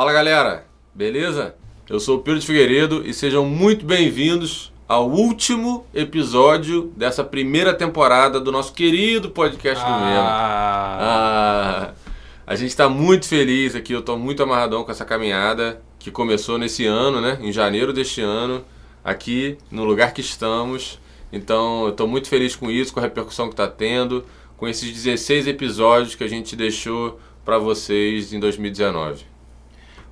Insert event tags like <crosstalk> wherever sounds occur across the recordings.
Fala galera, beleza? Eu sou o Pedro de Figueiredo e sejam muito bem-vindos ao último episódio dessa primeira temporada do nosso querido podcast do Memo. Ah, a gente está muito feliz aqui, eu estou muito amarradão com essa caminhada que começou nesse ano, né? Em janeiro deste ano, aqui no lugar que estamos. Então eu estou muito feliz com isso, com a repercussão que está tendo, com esses 16 episódios que a gente deixou para vocês em 2019.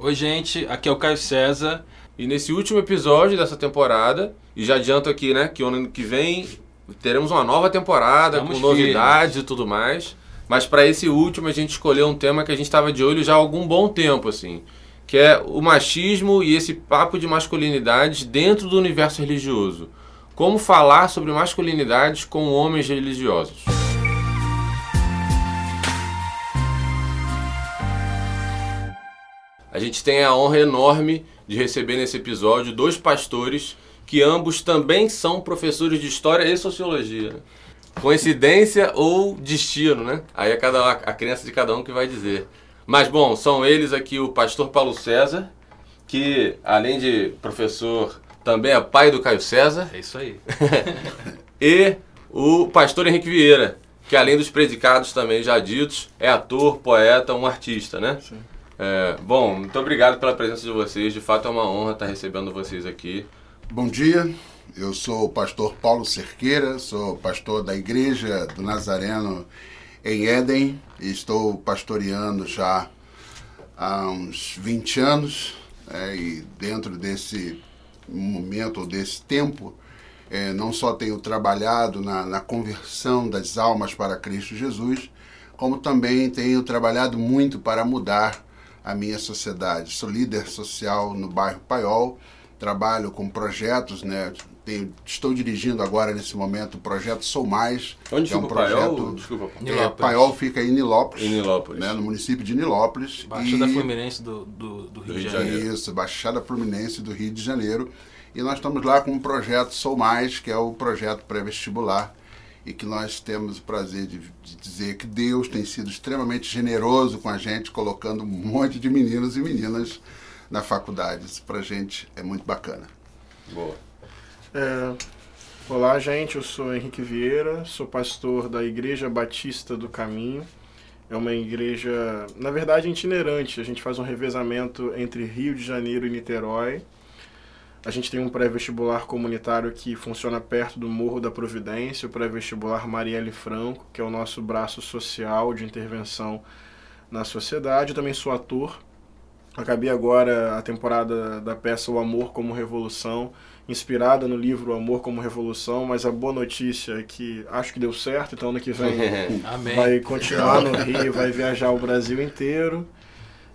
Oi, gente, aqui é o Caio César. E nesse último episódio dessa temporada, e já adianto aqui, né, que ano que vem teremos uma nova temporada Estamos com novidades e tudo mais. Mas para esse último a gente escolheu um tema que a gente estava de olho já há algum bom tempo, assim, que é o machismo e esse papo de masculinidades dentro do universo religioso. Como falar sobre masculinidades com homens religiosos. A gente tem a honra enorme de receber nesse episódio dois pastores que ambos também são professores de história e sociologia. Coincidência ou destino, né? Aí é cada, a crença de cada um que vai dizer. Mas bom, são eles aqui o pastor Paulo César, que além de professor, também é pai do Caio César, É isso aí. <laughs> e o pastor Henrique Vieira, que além dos predicados também já ditos, é ator, poeta, um artista, né? É, bom, muito obrigado pela presença de vocês. De fato é uma honra estar recebendo vocês aqui. Bom dia, eu sou o pastor Paulo Cerqueira, sou pastor da Igreja do Nazareno em Éden e estou pastoreando já há uns 20 anos. né, e dentro desse momento, desse tempo, eh, não só tenho trabalhado na, na conversão das almas para Cristo Jesus, como também tenho trabalhado muito para mudar a minha sociedade. Sou líder social no bairro Paiol, trabalho com projetos, né? Tenho- estou dirigindo agora nesse momento o projeto Sou Mais, Onde que é um o Paiol? projeto. Desculpa. É. Paiol fica em Nilópolis, Em Nilópolis. né, no município de Nilópolis. Baixada e- Fluminense do, do, do Rio, Rio de de Janeiro. Janeiro. Isso, Baixada Fluminense do Rio de Janeiro. E nós estamos lá com um projeto Sou Mais, que é o projeto pré-vestibular, e que nós temos o prazer de, de dizer que Deus tem sido extremamente generoso com a gente, colocando um monte de meninos e meninas na faculdade. Isso pra gente é muito bacana. Boa. É, olá, gente. Eu sou Henrique Vieira, sou pastor da Igreja Batista do Caminho. É uma igreja, na verdade, itinerante. A gente faz um revezamento entre Rio de Janeiro e Niterói. A gente tem um pré-vestibular comunitário que funciona perto do Morro da Providência, o pré-vestibular Marielle Franco, que é o nosso braço social de intervenção na sociedade. Eu também sou ator. Acabei agora a temporada da peça O Amor como Revolução, inspirada no livro O Amor como Revolução, mas a boa notícia é que acho que deu certo, então ano que vem <laughs> vai continuar no Rio, vai viajar o Brasil inteiro.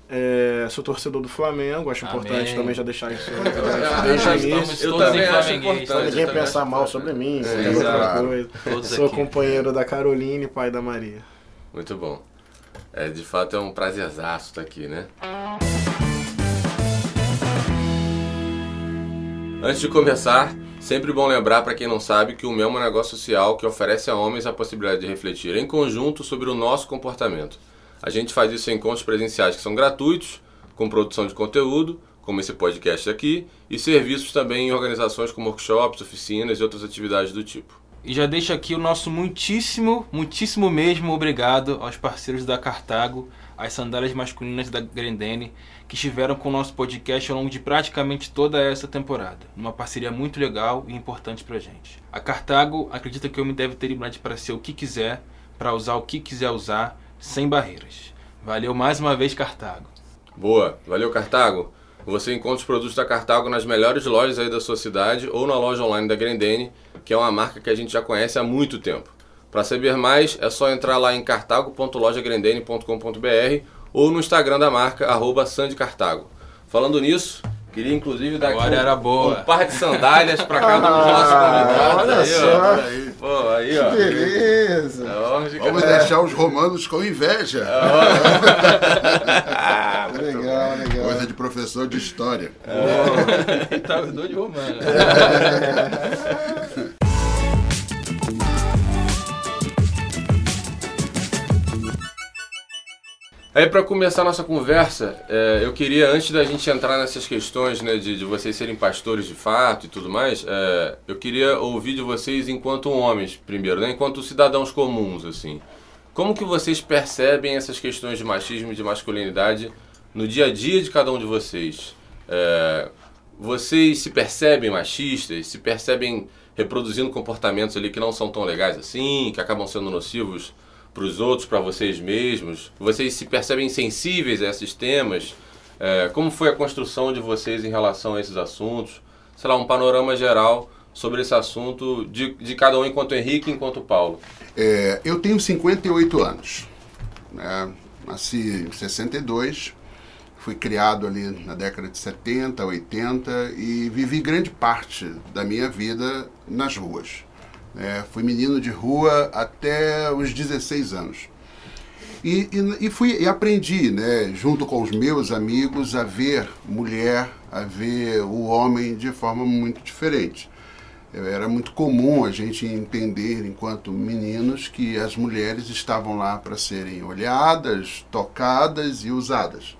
É, sou torcedor do Flamengo, acho Amém. importante também já deixar isso desde o início. Eu também acho importante. Pra ninguém pensar mal sobre mim, É, outra coisa. Todos Sou aqui. companheiro da Caroline, pai da Maria. Muito bom. É, de fato é um prazerzaço estar aqui, né? Antes de começar, sempre bom lembrar para quem não sabe que o Mel é um negócio social que oferece a homens a possibilidade de refletir em conjunto sobre o nosso comportamento. A gente faz isso em encontros presenciais que são gratuitos, com produção de conteúdo, como esse podcast aqui, e serviços também em organizações como workshops, oficinas e outras atividades do tipo. E já deixo aqui o nosso muitíssimo, muitíssimo mesmo obrigado aos parceiros da Cartago, as sandálias masculinas da Grendene, que estiveram com o nosso podcast ao longo de praticamente toda essa temporada. Uma parceria muito legal e importante pra gente. A Cartago acredita que o homem deve ter liberdade para ser o que quiser, para usar o que quiser usar, sem barreiras. Valeu mais uma vez, Cartago. Boa, valeu Cartago. Você encontra os produtos da Cartago nas melhores lojas aí da sua cidade ou na loja online da Grendene, que é uma marca que a gente já conhece há muito tempo. Para saber mais, é só entrar lá em cartago.lojagrendene.com.br ou no Instagram da marca, arroba sandecartago. Falando nisso, queria inclusive dar Agora aqui um, era boa. um par de sandálias para cada um dos nossos convidados. olha aí, só. ó. Aí, Pô, aí, ó. Beleza. É Vamos cara. deixar os romanos com inveja. Ah, <laughs> muito Legal, legal. Coisa de professor de história. <laughs> tá os dois de romano. <laughs> Aí, para começar a nossa conversa, é, eu queria, antes da gente entrar nessas questões né, de, de vocês serem pastores de fato e tudo mais, é, eu queria ouvir de vocês enquanto homens, primeiro, né, enquanto cidadãos comuns, assim. Como que vocês percebem essas questões de machismo e de masculinidade no dia a dia de cada um de vocês? É, vocês se percebem machistas? Se percebem reproduzindo comportamentos ali que não são tão legais assim, que acabam sendo nocivos para os outros, para vocês mesmos? Vocês se percebem sensíveis a esses temas? É, como foi a construção de vocês em relação a esses assuntos? Sei lá, um panorama geral sobre esse assunto de, de cada um enquanto Henrique e enquanto Paulo. É, eu tenho 58 anos. Né? Nasci em 62, fui criado ali na década de 70, 80 e vivi grande parte da minha vida nas ruas. É, fui menino de rua até os 16 anos. E, e, e, fui, e aprendi, né, junto com os meus amigos, a ver mulher, a ver o homem de forma muito diferente. Era muito comum a gente entender, enquanto meninos, que as mulheres estavam lá para serem olhadas, tocadas e usadas.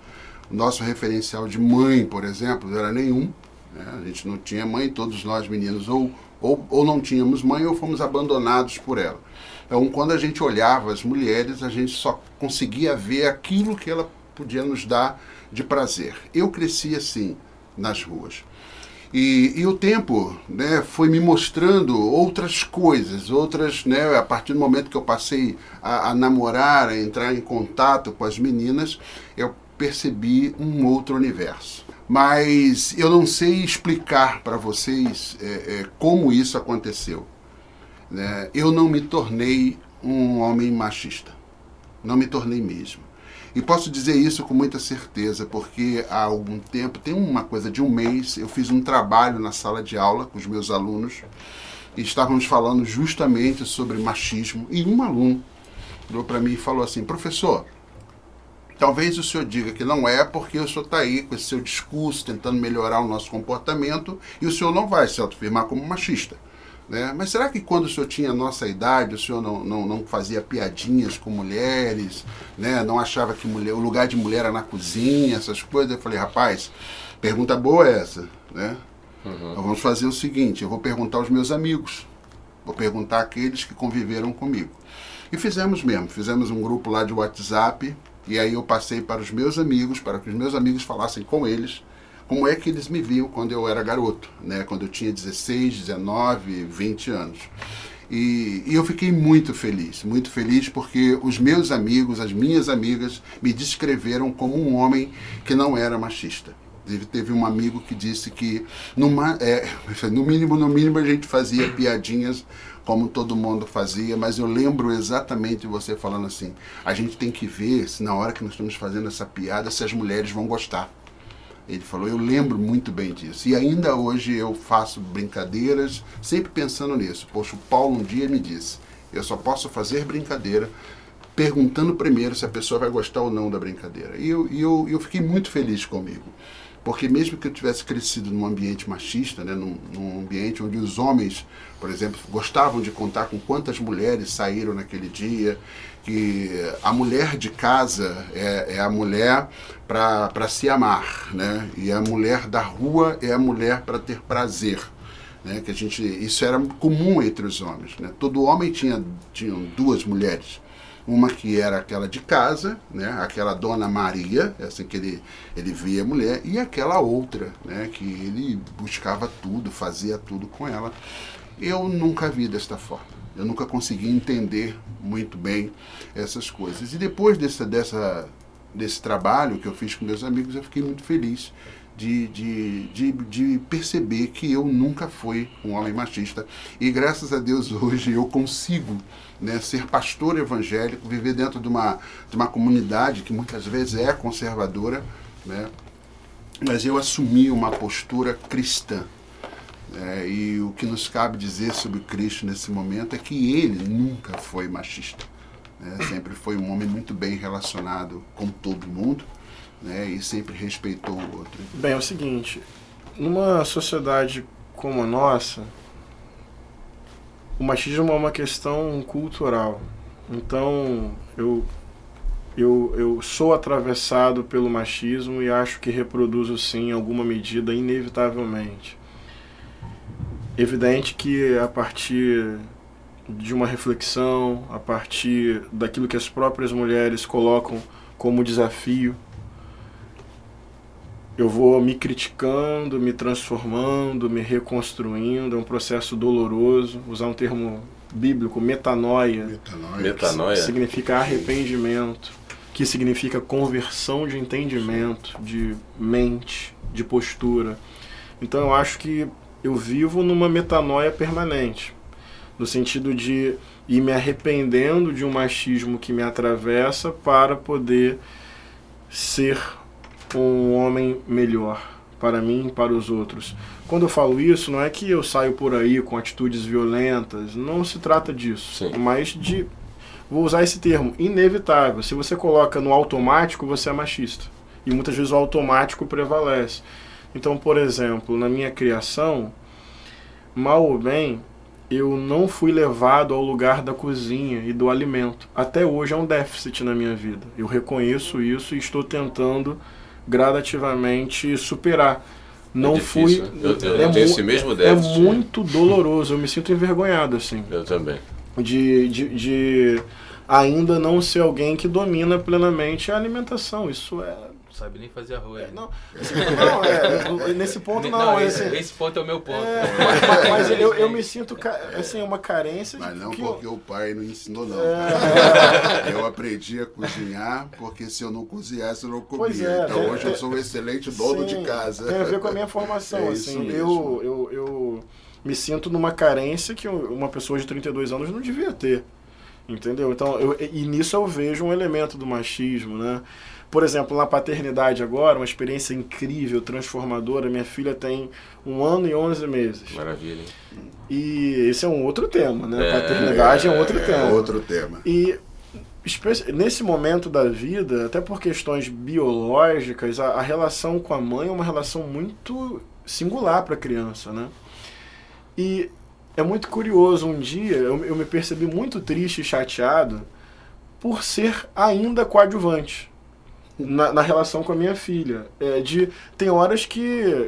O nosso referencial de mãe, por exemplo, era nenhum. Né? A gente não tinha mãe, todos nós meninos ou ou, ou não tínhamos mãe ou fomos abandonados por ela. Então, quando a gente olhava as mulheres, a gente só conseguia ver aquilo que ela podia nos dar de prazer. Eu cresci assim nas ruas. E, e, o tempo né, foi me mostrando outras coisas, outras, né, a partir do momento que eu passei a, a, namorar, a entrar em contato com as meninas, eu percebi um outro universo mas eu não sei explicar para vocês é, é, como isso aconteceu. Né? Eu não me tornei um homem machista, não me tornei mesmo. E posso dizer isso com muita certeza, porque há algum tempo, tem uma coisa de um mês, eu fiz um trabalho na sala de aula com os meus alunos e estávamos falando justamente sobre machismo. E um aluno virou para mim e falou assim: professor, Talvez o senhor diga que não é porque o senhor está aí com esse seu discurso tentando melhorar o nosso comportamento e o senhor não vai se autoafirmar como machista. Né? Mas será que quando o senhor tinha a nossa idade, o senhor não, não, não fazia piadinhas com mulheres, né? não achava que mulher, o lugar de mulher era na cozinha, essas coisas? Eu falei, rapaz, pergunta boa é essa. Né? Uhum. Então vamos fazer o seguinte: eu vou perguntar aos meus amigos, vou perguntar àqueles que conviveram comigo. E fizemos mesmo, fizemos um grupo lá de WhatsApp e aí eu passei para os meus amigos, para que os meus amigos falassem com eles como é que eles me viam quando eu era garoto, né? quando eu tinha 16, 19, 20 anos. E, e, eu fiquei muito feliz, muito feliz porque os meus amigos, as minhas amigas, me descreveram como um homem que não era machista. Teve, um amigo que disse que, numa, é, <laughs> no mínimo, no mínimo, a gente fazia piadinhas como todo mundo fazia, mas eu lembro exatamente você falando assim: a gente tem que ver se na hora que nós estamos fazendo essa piada, se as mulheres vão gostar. Ele falou, eu lembro muito bem disso. E ainda hoje eu faço brincadeiras, sempre pensando nisso. Poxa, o Paulo um dia me disse: eu só posso fazer brincadeira perguntando primeiro se a pessoa vai gostar ou não da brincadeira. E eu, eu, eu fiquei muito feliz comigo. Porque mesmo que eu tivesse crescido num ambiente machista, né, num, num, ambiente onde os homens, por exemplo, gostavam de contar com quantas mulheres saíram naquele dia, que a mulher de casa é, é a mulher para se amar, né? e a mulher da rua é a mulher para ter prazer. Né? Que a gente, isso era comum entre os homens. Né? Todo homem tinha, tinha duas mulheres uma que era aquela de casa, né, aquela Dona Maria, essa que ele, ele via a mulher, e aquela outra, né, que ele buscava tudo, fazia tudo com ela. Eu nunca vi desta forma. Eu nunca consegui entender muito bem essas coisas. E depois dessa, dessa, desse trabalho que eu fiz com meus amigos, eu fiquei muito feliz de, de, de, de, perceber que eu nunca fui um homem machista. E graças a Deus hoje eu consigo né, ser pastor evangélico, viver dentro de uma, de uma comunidade que muitas vezes é conservadora, né, mas eu assumi uma postura cristã. É, e o que nos cabe dizer sobre Cristo nesse momento é que ele nunca foi machista. Né, sempre foi um homem muito bem relacionado com todo mundo né, e sempre respeitou o outro. Bem, é o seguinte, numa sociedade como a nossa, o machismo é uma questão cultural. Então, eu eu, eu sou atravessado pelo machismo e acho que reproduzo sim em alguma medida, inevitavelmente. Evidente que a partir de uma reflexão, a partir daquilo que as próprias mulheres colocam como desafio, eu vou me criticando, me transformando, me reconstruindo, é um processo doloroso, usar um termo bíblico, metanoia, Metanoia. Metanoia. que significa arrependimento, que significa conversão de entendimento, de mente, de postura. Então eu acho que eu vivo numa metanoia permanente, no sentido de ir me arrependendo de um machismo que me atravessa para poder ser um homem melhor para mim e para os outros. Quando eu falo isso, não é que eu saio por aí com atitudes violentas, não se trata disso, Sim. mas de vou usar esse termo, inevitável. Se você coloca no automático, você é machista. E muitas vezes o automático prevalece. Então, por exemplo, na minha criação, mal ou bem, eu não fui levado ao lugar da cozinha e do alimento. Até hoje é um déficit na minha vida. Eu reconheço isso e estou tentando gradativamente superar. Não difícil, fui. né? Eu- eu é tenho esse mesmo É déficit. muito doloroso. Eu me sinto envergonhado assim Eu também. de, de, de ainda não ser alguém que domina plenamente a alimentação. Isso é. Sabe nem fazer arroz. é, não, assim, não, é, nesse ponto <laughs> não. Não, é, esse, esse ponto é o meu ponto. é, mas, <laughs> mas eu, eu me sinto ca- assim, uma carência Mas não que porque eu, o pai não ensinou, não. É. Eu aprendi a cozinhar porque se eu não cozinhasse, eu não comia. Pois é, então tem- hoje eu sou um excelente dono Sim, de casa. Tem a ver com a minha formação. <laughs> É isso assim, mesmo. eu, eu, eu me sinto numa carência que uma pessoa de 32 anos não devia ter. Entendeu? Então, eu, e nisso eu vejo um elemento do machismo, né? Por exemplo, na paternidade agora, uma experiência incrível, transformadora. Minha filha tem um ano e 11 meses. Maravilha. hein? E esse é um outro tema, né? É, paternidade é, um outro É tema. outro tema. E nesse momento da vida, até por questões biológicas, a, a relação com a mãe é uma relação muito singular para a criança, né? E é muito curioso, um dia eu, eu me percebi muito triste e chateado por ser ainda coadjuvante na, na relação com a minha filha. É, de, tem horas que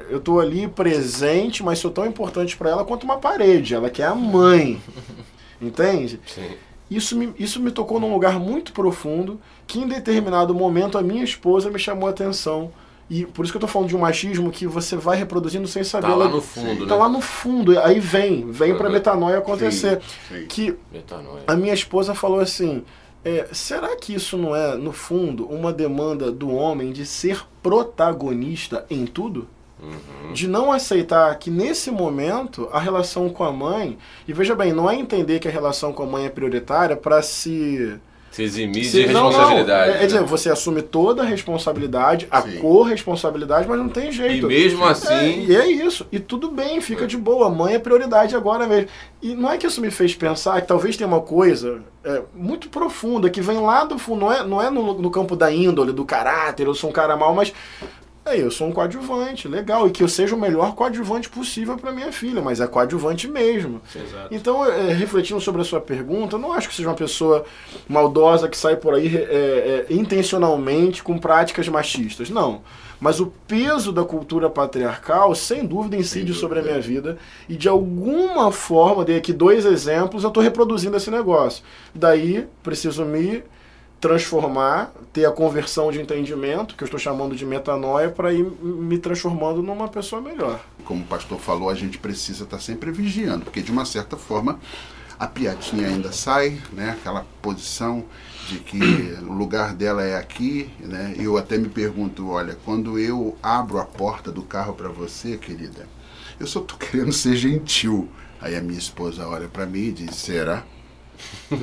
eu tô ali presente, mas sou tão importante para ela quanto uma parede. Ela quer a mãe. <laughs> Entende? Sim. Isso me, isso me tocou num lugar muito profundo que em determinado momento a minha esposa me chamou a atenção. E por isso que eu tô falando de um machismo que você vai reproduzindo sem saber. Tá lá no fundo, tá né? lá no fundo. Aí vem, vem pra Uhum. metanoia acontecer. Sim, sim. Que Metanoia. a minha esposa falou assim: é, será que isso não é, no fundo, uma demanda do homem de ser protagonista em tudo? Uhum. De não aceitar que nesse momento a relação com a mãe. E veja bem, não é entender que a relação com a mãe é prioritária para se. Se eximir se- de não, não. responsabilidade. É, é dizer, né? você assume toda a responsabilidade, a Sim. corresponsabilidade, mas não tem E jeito. mesmo É, assim, e é isso. E tudo bem, fica de boa. Mãe é prioridade agora mesmo. E não é que isso me fez pensar que talvez tenha uma coisa é, muito profunda que vem lá do fundo. Não é, não é no, no campo da índole, do caráter, eu sou um cara mau, mas. É, eu sou um coadjuvante, legal. E que eu seja o melhor coadjuvante possível para minha filha, mas é coadjuvante mesmo. Exato. Então, é, refletindo sobre a sua pergunta, eu não acho que seja uma pessoa maldosa que sai por aí é, é, intencionalmente com práticas machistas. Não. Mas o peso da cultura patriarcal, sem dúvida, incide dúvida. sobre a minha vida. E de alguma forma, dei aqui dois exemplos, eu estou reproduzindo esse negócio. Daí, preciso me transformar, ter a conversão de entendimento, que eu estou chamando de metanoia, para ir me transformando numa pessoa melhor. Como o pastor falou, a gente precisa estar sempre vigiando, porque de uma certa forma a piatinha ainda sai, né? Aquela posição de que o lugar dela é aqui, né? Eu até me pergunto, olha, quando eu abro a porta do carro para você, querida, eu só tô querendo ser gentil. Aí a minha esposa olha para mim e diz, será? <laughs>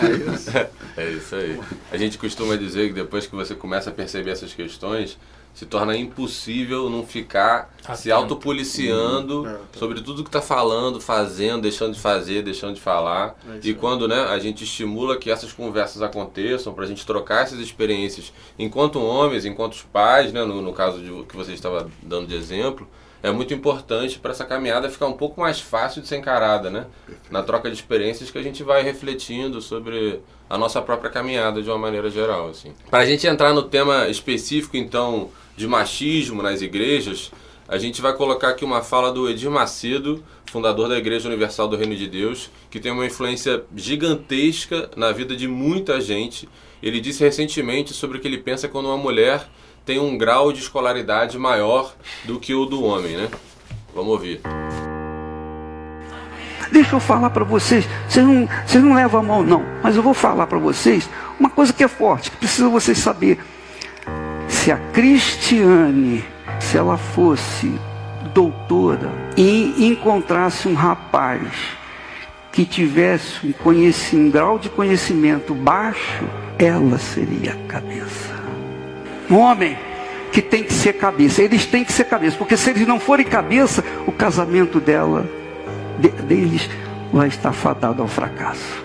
É isso. É isso aí. A gente costuma dizer que depois que você começa a perceber essas questões, se torna impossível não ficar se Atento. autopoliciando Hum, é, sobre tudo que está falando, fazendo, deixando de fazer, deixando de falar. É e quando né, a gente estimula que essas conversas aconteçam, para a gente trocar essas experiências enquanto homens, enquanto pais, né, no, no caso de, que você estava dando de exemplo, é muito importante para essa caminhada ficar um pouco mais fácil de ser encarada, né? Na troca de experiências que a gente vai refletindo sobre a nossa própria caminhada de uma maneira geral, assim. Para a gente entrar no tema específico, então, de machismo nas igrejas, a gente vai colocar aqui uma fala do Edir Macedo, fundador da Igreja Universal do Reino de Deus, que tem uma influência gigantesca na vida de muita gente. Ele disse recentemente sobre o que ele pensa quando uma mulher tem um grau de escolaridade maior do que o do homem, né? Vamos ouvir. Deixa eu falar para vocês, vocês não, vocês não levam a mão não, mas eu vou falar para vocês uma coisa que é forte, que precisa vocês saber. Se a Cristiane, se ela fosse doutora e encontrasse um rapaz que tivesse um, um grau de conhecimento baixo, ela seria a cabeça. Um homem que tem que ser cabeça. Eles têm que ser cabeça, porque se eles não forem cabeça, o casamento dela, de, deles, vai estar fadado ao fracasso.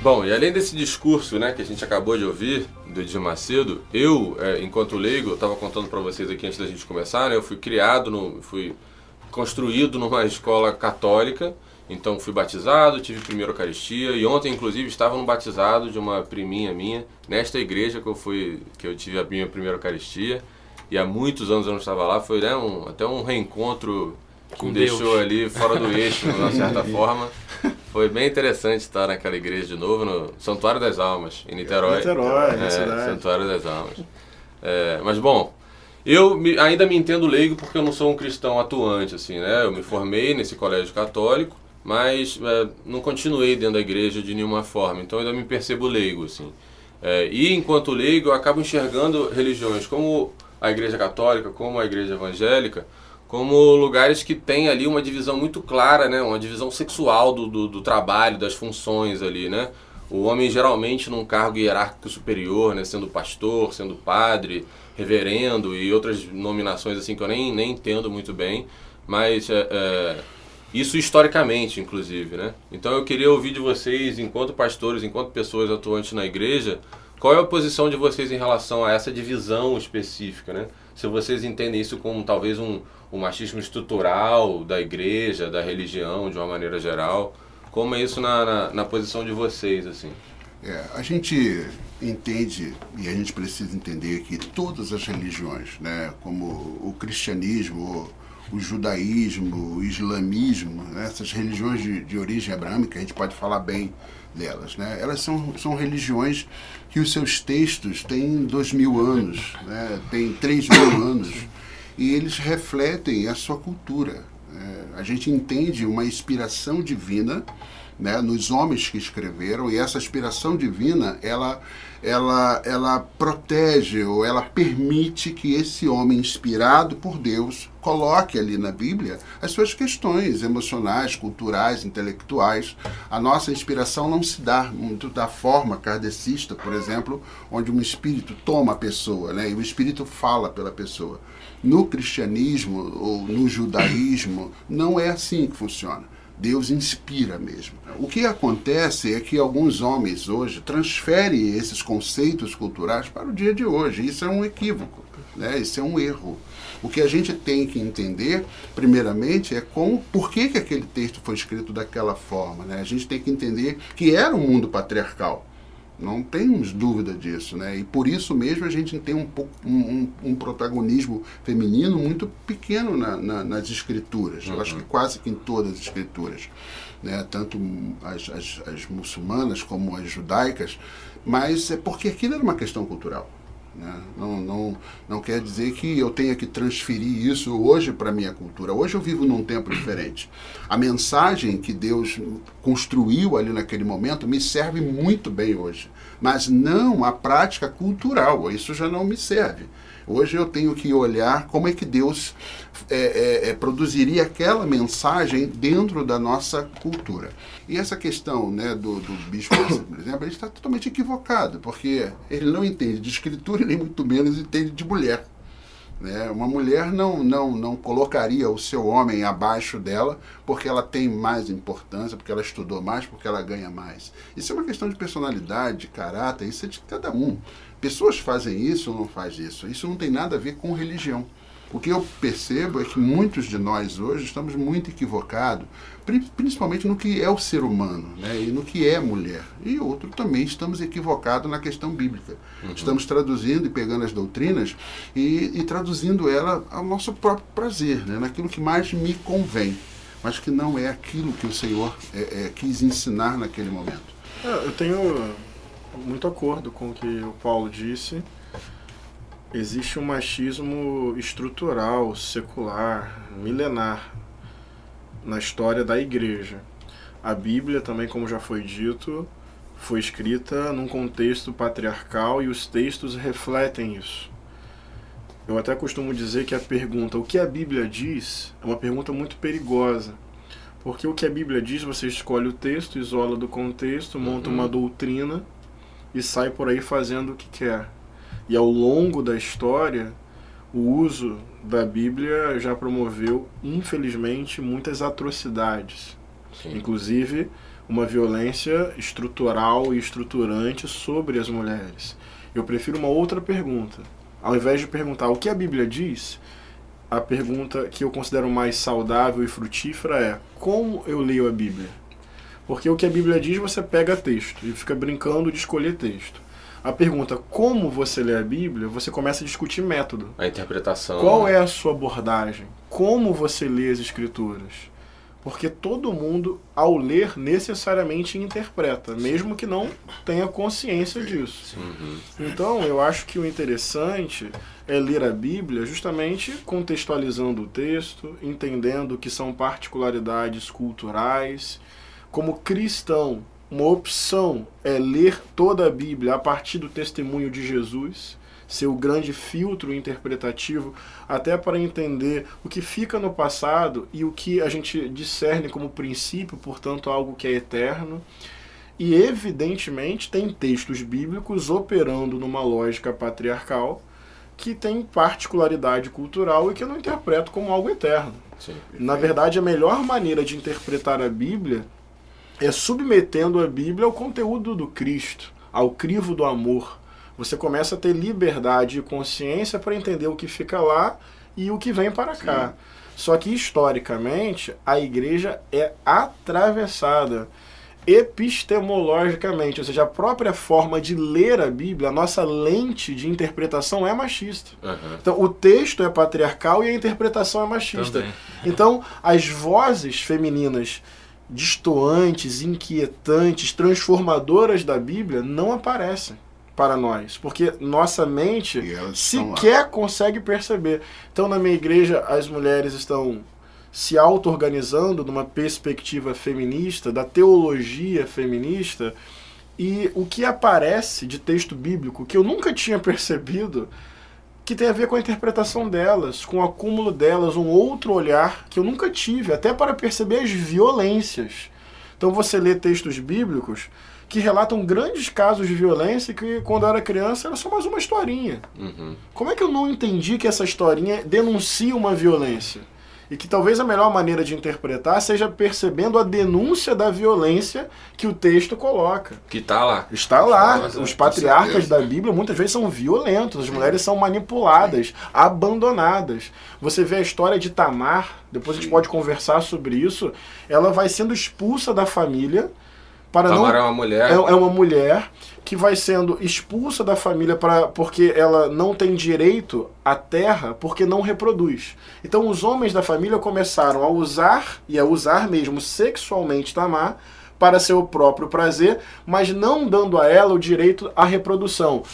Bom, e além desse discurso né, que a gente acabou de ouvir, do Edir Macedo, eu, é, enquanto leigo, eu estava contando para vocês aqui antes da gente começar, né, eu fui criado, no, fui construído numa escola católica, então fui batizado, tive primeira Eucaristia e ontem inclusive estava no batizado de uma priminha minha nesta igreja que eu fui que eu tive a minha primeira Eucaristia e há muitos anos eu não estava lá, foi né, um, até um reencontro que Com me Deus. deixou ali fora do eixo, de uma certa <laughs> forma. Foi bem interessante estar naquela igreja de novo, no Santuário das Almas, em Niterói. Niterói, é, Santuário das Almas. É, mas bom, eu me, ainda me entendo leigo porque eu não sou um cristão atuante, assim, né? Eu me formei nesse colégio católico, mas é, não continuei dentro da igreja de nenhuma forma, então ainda me percebo leigo, assim. É, e enquanto leigo, eu acabo enxergando religiões como a igreja católica, como a igreja evangélica, como lugares que tem ali uma divisão muito clara, né? Uma divisão sexual do, do, do trabalho, das funções ali, né? O homem geralmente num cargo hierárquico superior, né? Sendo pastor, sendo padre, reverendo e outras nominações assim que eu nem, nem entendo muito bem, mas é, é isso historicamente, inclusive, né? Então eu queria ouvir de vocês, enquanto pastores, enquanto pessoas atuantes na igreja, qual é a posição de vocês em relação a essa divisão específica, né? Se vocês entendem isso como talvez um, um machismo estrutural da igreja, da religião, de uma maneira geral, como é isso na, na, na posição de vocês, assim? É, a gente entende e a gente precisa entender que todas as religiões, né, como o cristianismo, o judaísmo, o islamismo, né, essas religiões de, de origem abrâmica, a gente pode falar bem delas. Né? Elas são, são religiões que os seus textos têm dois mil anos, né? têm três mil anos, e eles refletem a sua cultura. Né? A gente entende uma inspiração divina né, nos homens que escreveram, e essa inspiração divina, ela ela, ela protege ou ela permite que esse homem inspirado por Deus coloque ali na Bíblia as suas questões emocionais, culturais, intelectuais. A nossa inspiração não se dá muito da forma kardecista, por exemplo, onde um espírito toma a pessoa, né, e o espírito fala pela pessoa. No cristianismo ou no judaísmo, não é assim que funciona. Deus inspira mesmo. O que acontece é que alguns homens hoje transferem esses conceitos culturais para o dia de hoje. Isso é um equívoco, né? isso é um erro. O que a gente tem que entender, primeiramente, é como, por que, que aquele texto foi escrito daquela forma. Né? A gente tem que entender que era um mundo patriarcal. Não temos dúvida disso, né? E por isso mesmo a gente tem um, um, um protagonismo feminino muito pequeno na, na, nas escrituras. Uhum. Eu acho que uhum. quase que em todas as escrituras, né? Tanto as, as, as muçulmanas como as judaicas, mas é porque aquilo era uma questão cultural. Né? Não, não, não quer dizer que eu tenha que transferir isso hoje para a minha cultura. Hoje eu vivo num tempo diferente. A mensagem que Deus construiu ali naquele momento me serve muito bem hoje, mas não a prática cultural. Isso já não me serve. Hoje eu tenho que olhar como é que Deus é, é, é, produziria aquela mensagem dentro da nossa cultura. E essa questão né, do, do bispo, por exemplo, ele está totalmente equivocado, porque ele não entende de escritura e nem muito menos entende de mulher. Né? Uma mulher não, não, não colocaria o seu homem abaixo dela porque ela tem mais importância, porque ela estudou mais, porque ela ganha mais. Isso é uma questão de personalidade, de caráter, isso é de cada um. Pessoas fazem isso ou não fazem isso. Isso não tem nada a ver com religião. O que eu percebo é que muitos de nós hoje estamos muito equivocados, principalmente no que é o ser humano né, e no que é mulher. E outro também estamos equivocados na questão bíblica. Uhum. Estamos traduzindo e pegando as doutrinas e, e, traduzindo ela ao nosso próprio prazer, né, naquilo que mais me convém, mas que não é aquilo que o Senhor é, é, quis ensinar naquele momento. É, eu tenho muito acordo com o que o Paulo disse existe um machismo estrutural, secular, milenar na história da igreja. A Bíblia, também, como já foi dito, foi escrita num contexto patriarcal e os textos refletem isso. Eu até costumo dizer que a pergunta o que a Bíblia diz é uma pergunta muito perigosa. Porque o que a Bíblia diz, você escolhe o texto, isola do contexto, monta uhum. uma doutrina e sai por aí fazendo o que quer. E ao longo da história, o uso da Bíblia já promoveu, infelizmente, muitas atrocidades. Sim. Inclusive, uma violência estrutural e estruturante sobre as mulheres. Eu prefiro uma outra pergunta. Ao invés de perguntar o que a Bíblia diz, a pergunta que eu considero mais saudável e frutífera é: como eu leio a Bíblia? Porque o que a Bíblia diz, você pega texto e fica brincando de escolher texto a pergunta como você lê a Bíblia, você começa a discutir método. A interpretação. Qual né? é a sua abordagem? Como você lê as Escrituras? Porque todo mundo, ao ler, necessariamente interpreta, mesmo que não tenha consciência disso. Uhum. Então, eu acho que o interessante é ler a Bíblia justamente contextualizando o texto, entendendo que são particularidades culturais. Como cristão, uma opção é ler toda a Bíblia a partir do testemunho de Jesus, ser o grande filtro interpretativo, até para entender o que fica no passado e o que a gente discerne como princípio, portanto, algo que é eterno. E, evidentemente, tem textos bíblicos operando numa lógica patriarcal que tem particularidade cultural e que eu não interpreto como algo eterno. Sim, Na verdade, a melhor maneira de interpretar a Bíblia é submetendo a Bíblia ao conteúdo do Cristo, ao crivo do amor. Você começa a ter liberdade e consciência para entender o que fica lá e o que vem para Sim. cá. Só que historicamente a igreja é atravessada epistemologicamente, ou seja, a própria forma de ler a Bíblia, a nossa lente de interpretação é machista. Uhum. Então, o texto é patriarcal e a interpretação é machista. Também. Então, as vozes femininas distoantes, inquietantes, transformadoras da Bíblia não aparecem para nós, porque nossa mente sequer consegue perceber. Então, na minha igreja, as mulheres estão se auto-organizando numa perspectiva feminista, da teologia feminista, e o que aparece de texto bíblico que eu nunca tinha <laughs> percebido que tem a ver com a interpretação delas, com o acúmulo delas, um outro olhar que eu nunca tive, até para perceber as violências. Então você lê textos bíblicos que relatam grandes casos de violência que quando eu era criança era só mais uma historinha. Uhum. Como é que eu não entendi que essa historinha denuncia uma violência? E que talvez a melhor maneira de interpretar seja percebendo a denúncia da violência que o texto coloca. Que está lá. Está lá. Nossa, Os patriarcas da Bíblia muitas vezes são violentos, as mulheres são manipuladas, Sim. abandonadas. Você vê a história de Tamar, depois a gente pode conversar sobre isso, ela vai sendo expulsa da família para Tamar não é uma mulher. É, é uma mulher que vai sendo expulsa da família para porque ela não tem direito à terra porque não reproduz. Então os homens da família começaram a usar e a usar mesmo sexualmente Tamar para seu próprio prazer, mas não dando a ela o direito à reprodução.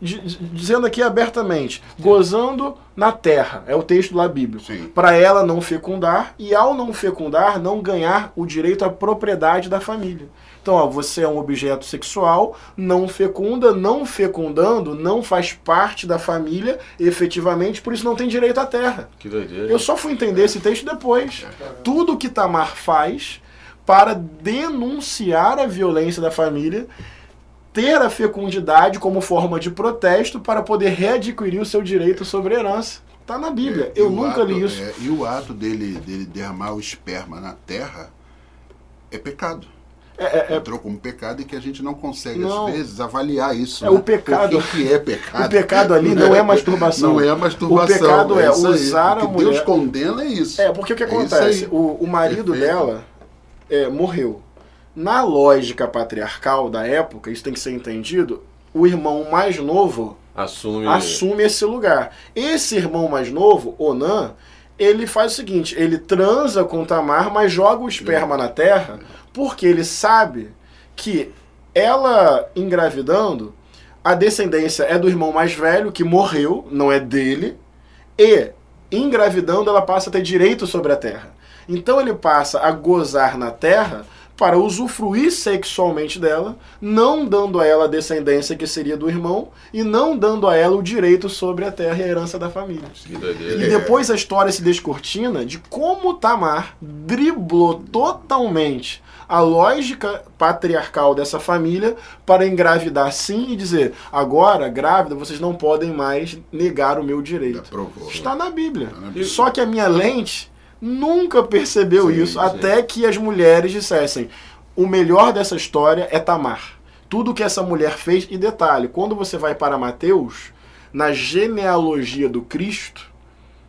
Dizendo aqui abertamente, gozando na terra, é o texto da Bíblia. Para ela não fecundar e, ao não fecundar, não ganhar o direito à propriedade da família. Então, ó, você é um objeto sexual, não fecunda, não fecundando, não faz parte da família efetivamente, por isso não tem direito à terra. Que doideira. Eu só fui entender esse texto depois. Tudo que Tamar faz para denunciar a violência da família, ter a fecundidade como forma de protesto para poder readquirir o seu direito sobre a herança. Tá na Bíblia. eu nunca ato, li isso. É, e o ato dele, dele derramar o esperma na terra é pecado. É, é, Entrou como pecado e que a gente não consegue, Não. às vezes, avaliar isso. É, né? o pecado- O que, que é pecado? o pecado ali não é masturbação. Não é masturbação. O pecado é aí. usar a O que Deus mulher- condena é isso. É, porque o que É acontece? aí. O, o marido Perfeito. dela é, morreu. Na lógica patriarcal da época, isso tem que ser entendido, o irmão mais novo Assume. assume esse lugar. Esse irmão mais novo, Onan, ele faz o seguinte: ele transa com Tamar, mas joga o esperma na terra, porque ele sabe que ela engravidando, a descendência é do irmão mais velho, que morreu, não é dele, e engravidando ela passa a ter direito sobre a terra. Então ele passa a gozar na terra para usufruir sexualmente dela, não dando a ela a descendência que seria do irmão e não dando a ela o direito sobre a terra e a herança da família. E depois a história se descortina de como Tamar driblou totalmente a lógica patriarcal dessa família para engravidar sim e dizer: agora, grávida, vocês não podem mais negar o meu direito. Provou. Está na Bíblia. Está na Bíblia. Só que a minha lente nunca percebeu Sim, isso, sim. até que as mulheres dissessem: o melhor dessa história é Tamar. Tudo que essa mulher fez, e detalhe, quando você vai para Mateus, na genealogia do Cristo,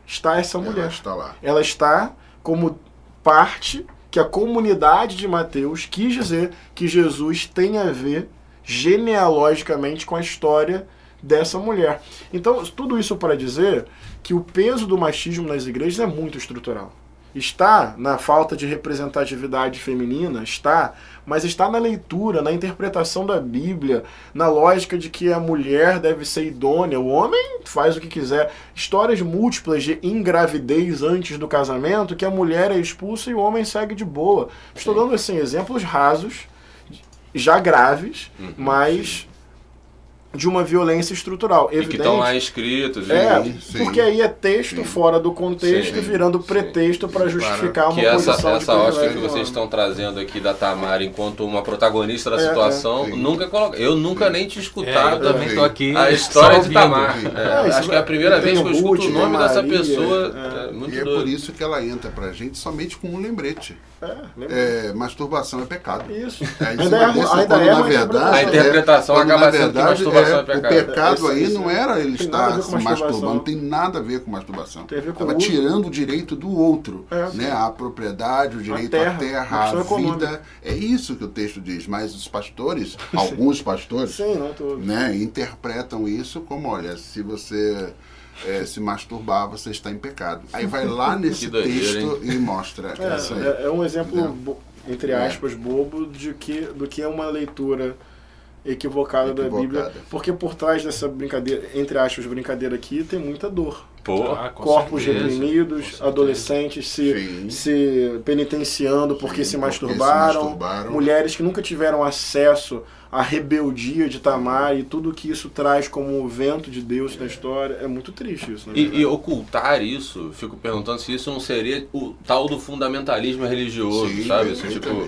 está essa Ela mulher. está lá. Ela está como parte que a comunidade de Mateus quis dizer que Jesus tem a ver genealogicamente com a história dessa mulher. Então, tudo isso para dizer que o peso do machismo nas igrejas é muito estrutural. Está na falta de representatividade feminina, está, mas está na leitura, na interpretação da Bíblia, na lógica de que a mulher deve ser idônea, o homem faz o que quiser. Histórias múltiplas de engravidez antes do casamento, que a mulher é expulsa e o homem segue de boa. Estou dando assim exemplos rasos, já graves, Uhum, mas de uma violência estrutural. E que Evidente. estão lá escritos. É, Sim, porque aí é texto Sim. fora do contexto, Sim, virando sim. pretexto para justificar uma que essa, posição essa de ótica que vocês estão trazendo aqui da Tamara enquanto uma protagonista da É, situação, é. Nunca coloca. Eu nunca nem tinha É, escutado eu também tô aqui. a história de ouvindo. Tamar. Sim. É, É, acho que é a primeira vez que eu escuto Ruth, o nome tem dessa Maria, pessoa. é. É, muito e é doido. por isso que ela entra pra gente somente com um lembrete. É? É, masturbação é pecado. Isso. É, Ainda isso é, desse, ainda quando, é na verdade, A interpretação quando, acaba na sendo que verdade, masturbação é O pecado. pecado Isso, aí isso. não era ele estar se masturbando, não tem nada a ver com masturbação. Tem a ver com Estava o tirando o direito do outro, É. né? A propriedade, o direito terra, à terra, à econômica. vida. É isso que o texto diz. Mas os pastores, <laughs> alguns pastores, Sim, né, interpretam isso como, olha, se você eh, se masturbar, você está em pecado. Aí vai lá <laughs> nesse texto e mostra isso aí. É, é, é um exemplo, bo- entre É. aspas, bobo de que, do que é uma leitura equivocada, da Equivocada. Bíblia. Porque por trás dessa brincadeira, entre aspas, brincadeira aqui, tem muita dor. Pô, Ah, com Corpos certeza, reprimidos, adolescentes se, Sim. se penitenciando porque, Sim, se, porque masturbaram, se masturbaram. mulheres que nunca tiveram acesso à rebeldia de Tamar e tudo que isso traz como o vento de Deus na história. É muito triste isso, na E, e ocultar isso, fico perguntando se isso não seria o tal do fundamentalismo religioso, Sim, sabe? Assim, tipo,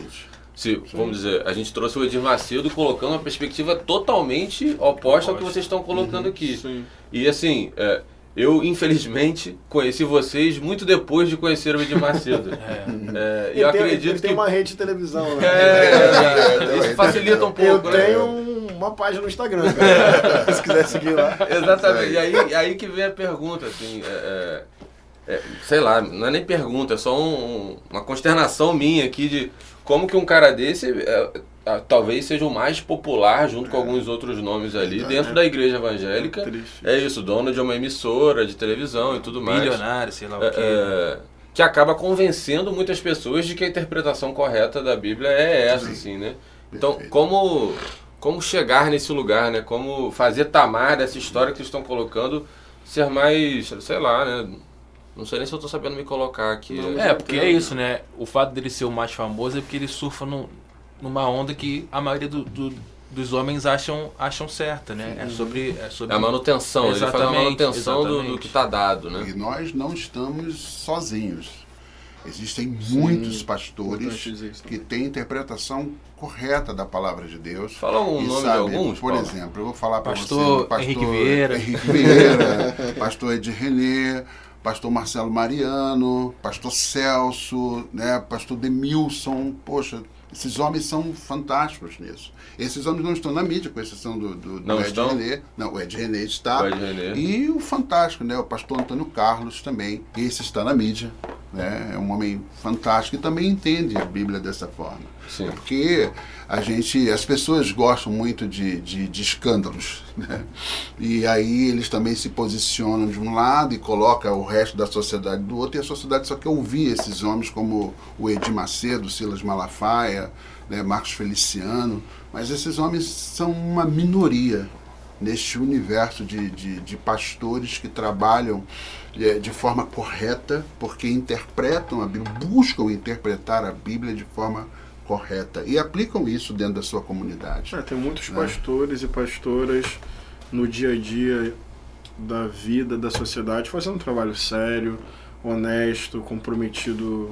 se, vamos dizer, a gente trouxe o Edir Macedo colocando uma perspectiva totalmente oposta ao que vocês estão colocando aqui. Sim. E assim, é, eu infelizmente conheci vocês muito depois de conhecer o Edir Macedo. <laughs> É, e eu Ele tem- acredito ele tem que. uma rede de televisão, né? É, <laughs> É, isso facilita um pouco. Eu né? tenho um- uma página no Instagram, cara. <laughs> Se quiser seguir lá. Exatamente. E aí, e aí que vem a pergunta, assim, é, é, é, sei lá, não é nem pergunta, é só um- uma consternação minha aqui de como que um cara desse é, é, talvez seja o mais popular, junto com alguns outros nomes ali, É. dentro da igreja evangélica. Triste. É isso, dono de uma emissora de televisão e tudo mais. Milionário, sei lá o É, quê. é, que acaba convencendo muitas pessoas de que a interpretação correta da Bíblia é essa, assim, né? Então, Perfeito. como, como chegar nesse lugar, né? Como fazer tamar dessa história que vocês estão colocando ser mais, sei lá, né? Não sei nem se eu tô sabendo me colocar aqui. Não, É, porque é isso, né? O fato dele ser o mais famoso é porque ele surfa no- numa onda que a maioria do- do- dos homens acham, acham certa, né? É sobre, é sobre É a manutenção, ele faz a manutenção do, do que tá dado, né? E nós não estamos sozinhos. Existem Sim, muitos pastores que têm interpretação correta da palavra de Deus. Fala o nome sabe, de alguns, Por Paulo. exemplo, eu vou falar para você do pastor Henrique Vieira, Henrique Vieira <laughs> pastor Ed René, pastor Marcelo Mariano, pastor Celso, né, pastor Demilson, poxa, esses homens são fantásticos nisso. Esses homens não estão na mídia, com exceção do, do, do Ed estão? René. Não, o Ed René está. O Ed René. E o fantástico, né? O pastor Antônio Carlos também. Esse está na mídia. Né? É um homem fantástico e também entende a Bíblia dessa forma. Sim. É porque a gente, as pessoas gostam muito de, de, de escândalos, <laughs> né? E aí eles também se posicionam de um lado e colocam o resto da sociedade do outro, e a sociedade só quer ouvir esses homens como o Edir Macedo, Silas Malafaia, né, Marcos Feliciano, mas esses homens são uma minoria neste universo de, de, de pastores que trabalham é, de forma correta, porque interpretam a Bíblia, buscam interpretar a Bíblia de forma correta e aplicam isso dentro da sua comunidade. É, tem muitos né? pastores e pastoras no dia a dia da vida da sociedade fazendo um trabalho sério, honesto, comprometido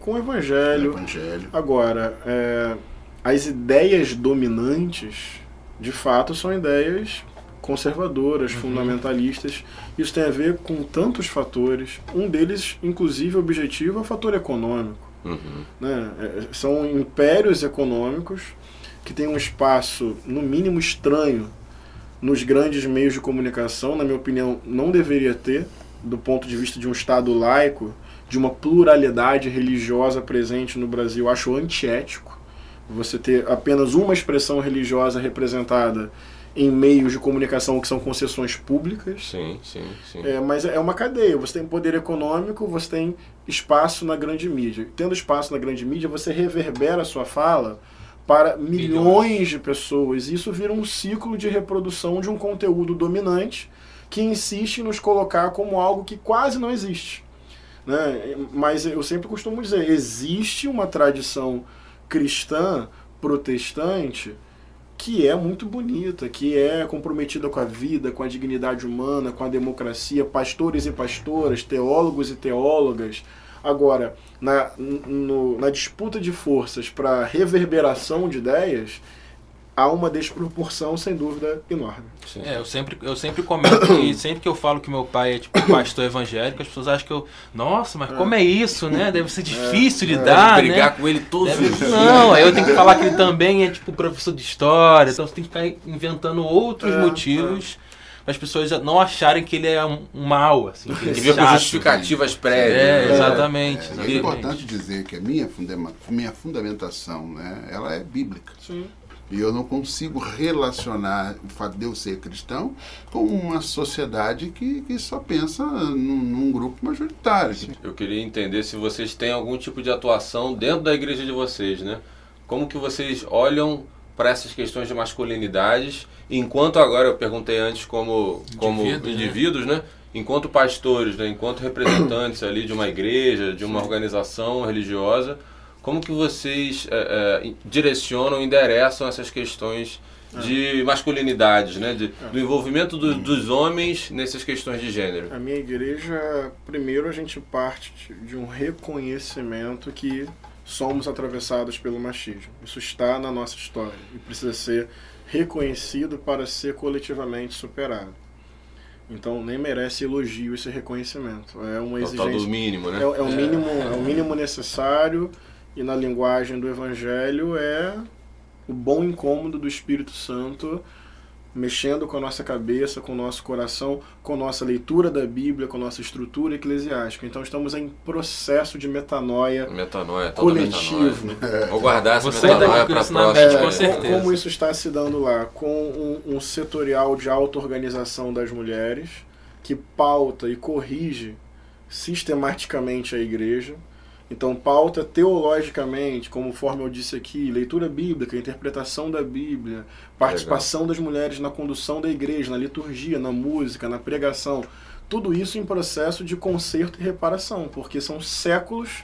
com o evangelho. O evangelho. Agora, é, as ideias dominantes, de fato, são ideias conservadoras, uhum. fundamentalistas. Isso tem a ver com tantos fatores. Um deles, inclusive, objetivo é o fator econômico. Uhum. Né? É, são impérios econômicos que têm um espaço, no mínimo, estranho nos grandes meios de comunicação. Na minha opinião, não deveria ter, do ponto de vista de um Estado laico, de uma pluralidade religiosa presente no Brasil. Acho antiético você ter apenas uma expressão religiosa representada em meios de comunicação que são concessões públicas. Sim, sim, sim. É, mas é uma cadeia. Você tem poder econômico, você tem espaço na grande mídia. Tendo espaço na grande mídia, você reverbera a sua fala para milhões de pessoas. Isso vira um ciclo de reprodução de um conteúdo dominante que insiste em nos colocar como algo que quase não existe. Né? Mas eu sempre costumo dizer, existe uma tradição cristã protestante que é muito bonita, que é comprometida com a vida, com a dignidade humana, com a democracia, pastores e pastoras, teólogos e teólogas. Agora, na, no, na disputa de forças para reverberação de ideias, há uma desproporção, sem dúvida, enorme. Sim. É, eu sempre, eu sempre comento que <coughs> sempre que eu falo que meu pai é tipo <coughs> pastor evangélico, as pessoas acham que eu. Nossa, mas como é isso, né? Deve ser difícil é, lidar. É, brigar né? com ele todos Deve, os dias. Não, aí eu tenho que falar que ele também é tipo professor de história, então você tem que ficar inventando outros é, motivos. É as pessoas não acharem que ele é um, mal, assim. Que, com justificativas prévias. É, né? exatamente, é, exatamente. É importante dizer que a minha, fundamenta, minha fundamentação, né, ela é bíblica. Sim. E eu não consigo relacionar o fato de eu ser cristão com uma sociedade que, que só pensa num, num grupo majoritário. Eu queria entender se vocês têm algum tipo de atuação dentro da igreja de vocês, né? Como que vocês olham para essas questões de masculinidades, enquanto agora eu perguntei antes como, como Indivíduo, indivíduos, né? né? Enquanto pastores, né? enquanto representantes ali de uma igreja, de uma organização religiosa, como que vocês é, é, direcionam, endereçam essas questões de masculinidades, né? De, do envolvimento do, dos homens nessas questões de gênero? A minha igreja, primeiro a gente parte de um reconhecimento que somos atravessados pelo machismo. Isso está na nossa história e precisa ser reconhecido para ser coletivamente superado. Então nem merece elogio esse reconhecimento. É uma exigência. É o mínimo, né? É, é, o mínimo, é o mínimo necessário e na linguagem do Evangelho é o bom incômodo do Espírito Santo mexendo com a nossa cabeça, com o nosso coração, com a nossa leitura da Bíblia, com a nossa estrutura eclesiástica. Então estamos em processo de metanoia, metanoia coletivo. Metanoia. Vou guardar essa Você metanoia para a próxima. É, com certeza. Como isso está se dando lá? Com um, um setorial de auto-organização das mulheres que pauta e corrige sistematicamente a igreja então, pauta teologicamente, conforme eu disse aqui, leitura bíblica, interpretação da Bíblia, participação Legal. das mulheres na condução da igreja, na liturgia, na música, na pregação. Tudo isso em processo de conserto e reparação, porque são séculos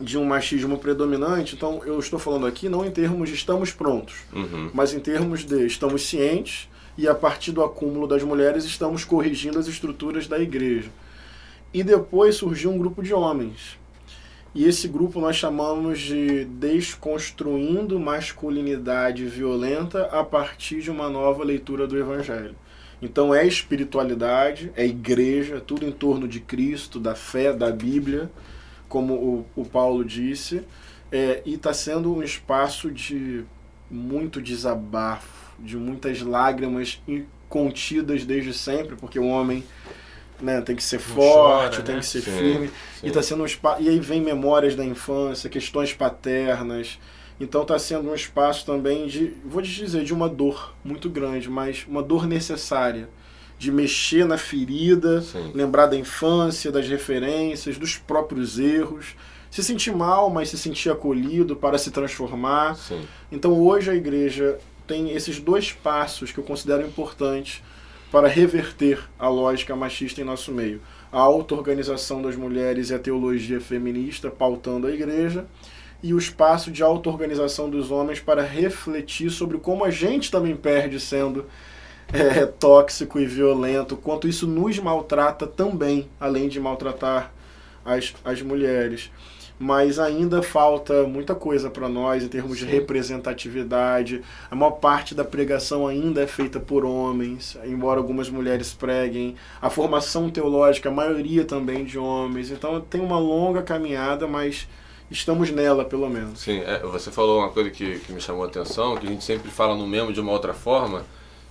de um machismo predominante. Então, eu estou falando aqui não em termos de estamos prontos, uhum. mas em termos de estamos cientes e a partir do acúmulo das mulheres estamos corrigindo as estruturas da igreja. E depois surgiu um grupo de homens E esse grupo nós chamamos de Desconstruindo Masculinidade Violenta a partir de uma nova leitura do Evangelho. Então é espiritualidade, é igreja, tudo em torno de Cristo, da fé, da Bíblia, como o, o Paulo disse, é, e está sendo um espaço de muito desabafo, de muitas lágrimas contidas desde sempre, porque o homem né, tem que ser Não forte, chora, tem né? que ser sim, firme, sim. e tá sendo um espaço, e aí vem memórias da infância, questões paternas, então está sendo um espaço também de, vou te dizer, de uma dor muito grande, mas uma dor necessária. De mexer na ferida, Sim. lembrar da infância, das referências, dos próprios erros. Se sentir mal, mas se sentir acolhido para se transformar. Sim. Então hoje a igreja tem esses dois passos que eu considero importantes para reverter a lógica machista em nosso meio. A auto-organização das mulheres e a teologia feminista pautando a igreja e o espaço de auto-organização dos homens para refletir sobre como a gente também perde sendo é, tóxico e violento, quanto isso nos maltrata também, além de maltratar as, as mulheres. Mas ainda falta muita coisa para nós em termos Sim. de representatividade. A maior parte da pregação ainda é feita por homens, embora algumas mulheres preguem. A formação teológica, a maioria também de homens. Então tem uma longa caminhada, mas estamos nela, pelo menos. Sim, é, você falou uma coisa que, que me chamou a atenção, que a gente sempre fala no mesmo de uma outra forma,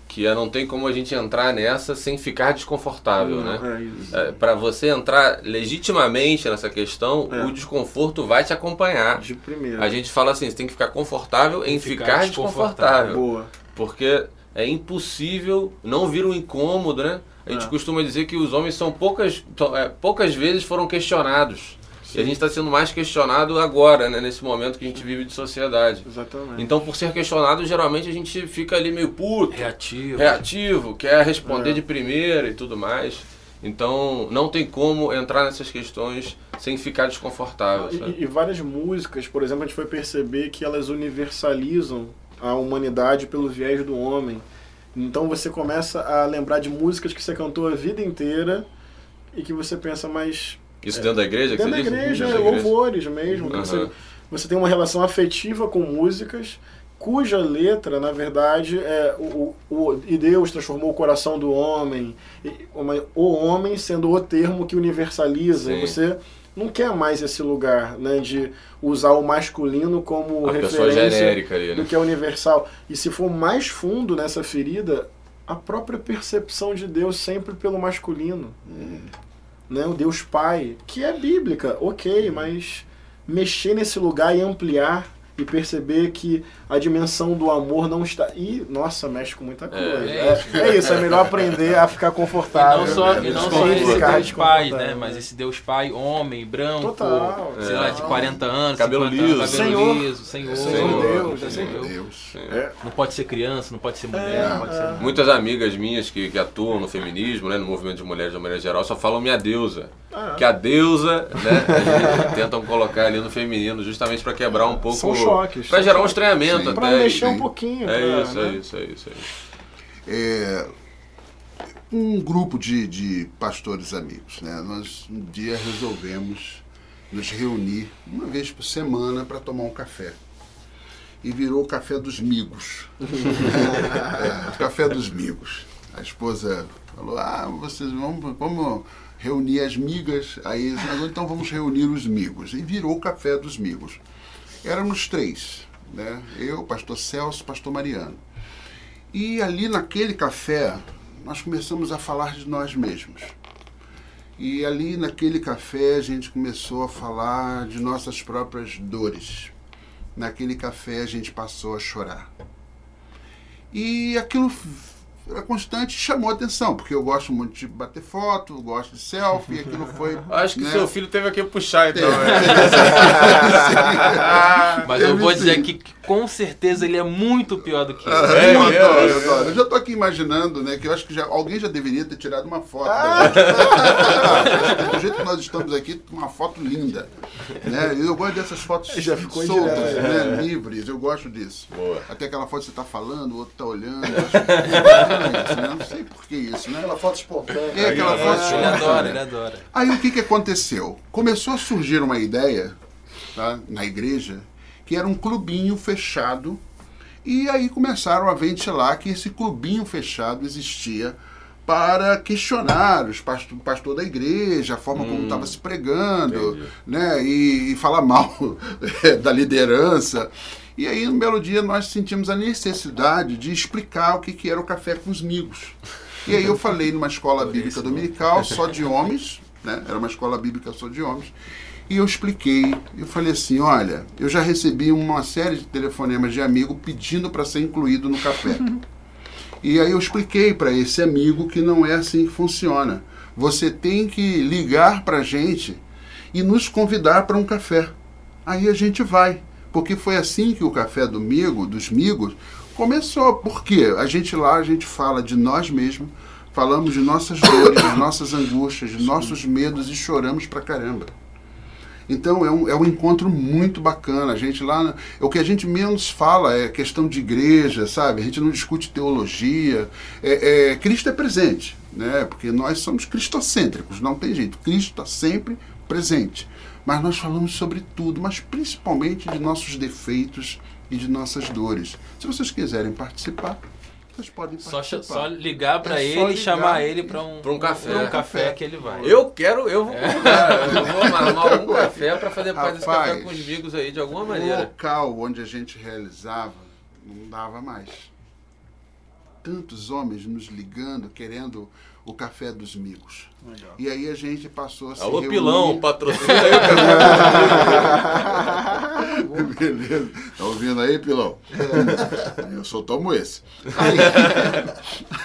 que é não tem como a gente entrar nessa sem ficar desconfortável, não, né? É, é Para você entrar legitimamente nessa questão, é. o desconforto vai te acompanhar. De primeiro. A gente fala assim, você tem que ficar confortável em ficar, ficar desconfortável. Boa. Porque é impossível não vir um incômodo, né? A gente é. costuma dizer que os homens são poucas, é, poucas vezes foram questionados. E a gente está sendo mais questionado agora, né, nesse momento que a gente vive de sociedade. Exatamente. Então, por ser questionado, geralmente a gente fica ali meio puto. Reativo. Reativo, quer responder é. de primeira e tudo mais. Então, não tem como entrar nessas questões sem ficar desconfortável. E, e, várias músicas, por exemplo, a gente foi perceber que elas universalizam a humanidade pelo viés do homem. Então você começa a lembrar de músicas que você cantou a vida inteira e que você pensa, mas isso dentro da igreja? Dentro da igreja, dentro louvores mesmo. Uhum. Você, você tem uma relação afetiva com músicas cuja letra, na verdade, é o, o, e Deus transformou o coração do homem, o homem sendo o termo que universaliza. Sim. Você não quer mais esse lugar né, de usar o masculino como a referência genérica ali, né? do que é universal. E se for mais fundo nessa ferida, a própria percepção de Deus sempre pelo masculino. Hum né, o Deus Pai, que é bíblica, ok, mas mexer nesse lugar e ampliar e perceber que a dimensão do amor não está. E, nossa, mexe com muita coisa. É, é, é isso, é melhor aprender a ficar confortável. E não só, né? e não só esse Deus Pai, né? Mas esse Deus Pai, homem, branco, Total, sei é. lá, de 40 anos, cabelo liso, anos, cabelo Senhor. liso, Senhor. Senhor Deus, é Senhor Deus. É. Não pode ser criança, não pode ser mulher, não pode ser. Muitas amigas minhas que, que atuam no feminismo, né, no movimento de mulheres de maneira geral, só falam minha deusa. Ah. Que a deusa, né, <laughs> tentam colocar ali no feminino justamente para quebrar um pouco. São choques. Para gerar um estranhamento sim, até. Para mexer um pouquinho. É, pra, isso, né? é isso, é isso, é isso. É, um grupo de, de pastores amigos, né? Nós um dia resolvemos nos reunir uma vez por semana para tomar um café. E virou o café dos migos. <laughs> é, o café dos migos. A esposa falou: Ah, vocês vão, vamos reunir as migas. Aí, então vamos reunir os migos. E virou o café dos migos. Éramos três, né? Eu, pastor Celso, pastor Mariano. E ali naquele café, nós começamos a falar de nós mesmos. E ali naquele café a gente começou a falar de nossas próprias dores. Naquele café a gente passou a chorar. E aquilo era constante chamou atenção, porque eu gosto muito de bater foto, gosto de selfie, aquilo foi. <laughs> Acho que né? seu filho teve que puxar, então. Né? <laughs> <laughs> Mas eu vou dizer que com certeza ele é muito pior do que eu. Ah, é, eu, adoro, eu, adoro. eu já estou aqui imaginando, né, que eu acho que já, alguém já deveria ter tirado uma foto. Ah. <laughs> do jeito que nós estamos aqui, uma foto linda. Né? Eu gosto dessas fotos já ficou soltas, né? É. livres, eu gosto disso. Boa. Até aquela foto que você está falando, o outro está olhando. isso, né? Não sei por que isso, né? Aquela foto espontânea. É, aquela foto espontânea. Ele adora, ele adora. Aí o que, que aconteceu? Começou a surgir uma ideia tá? na igreja, que era um clubinho fechado. E aí começaram a ventilar que esse clubinho fechado existia para questionar os pastor, o pastor da igreja, a forma hum, como estava se pregando, né, e, e, falar mal <laughs> da liderança. E aí, um belo dia, nós sentimos a necessidade de explicar o que, que era o café com os migos. E aí eu falei numa escola bíblica dominical, só de <laughs> homens, né, era uma escola bíblica só de homens, e eu expliquei, eu falei assim, olha, eu já recebi uma série de telefonemas de amigo pedindo para ser incluído no café. E aí eu expliquei para esse amigo que não é assim que funciona. Você tem que ligar para a gente e nos convidar para um café. Aí a gente vai. Porque foi assim que o café do Migo, dos Migos, começou. Porque a gente lá, a gente fala de nós mesmos, falamos de nossas dores, de nossas angústias, de nossos medos e choramos pra caramba. Então é um, é um encontro muito bacana. A gente lá, o que a gente menos fala é questão de igreja, sabe? A gente não discute teologia. É, é, Cristo é presente, né? Porque nós somos cristocêntricos, não tem jeito. Cristo está sempre presente. Mas nós falamos sobre tudo, mas principalmente de nossos defeitos e de nossas dores. Se vocês quiserem participar, vocês podem só, só ligar para é ele e chamar ele para um, um café. Pra um café que ele vai. Eu quero, eu vou, é. eu vou armar algum <laughs> café para fazer parte desse café com os amigos aí de alguma maneira. O local onde a gente realizava não dava mais. Tantos homens nos ligando, querendo o café dos migos. Legal. E aí a gente passou a se Alô. Pilão, patrocina aí o <laughs> café <laughs> <laughs> Beleza. Tá ouvindo aí, Pilão? Eu só tomo esse. Aí,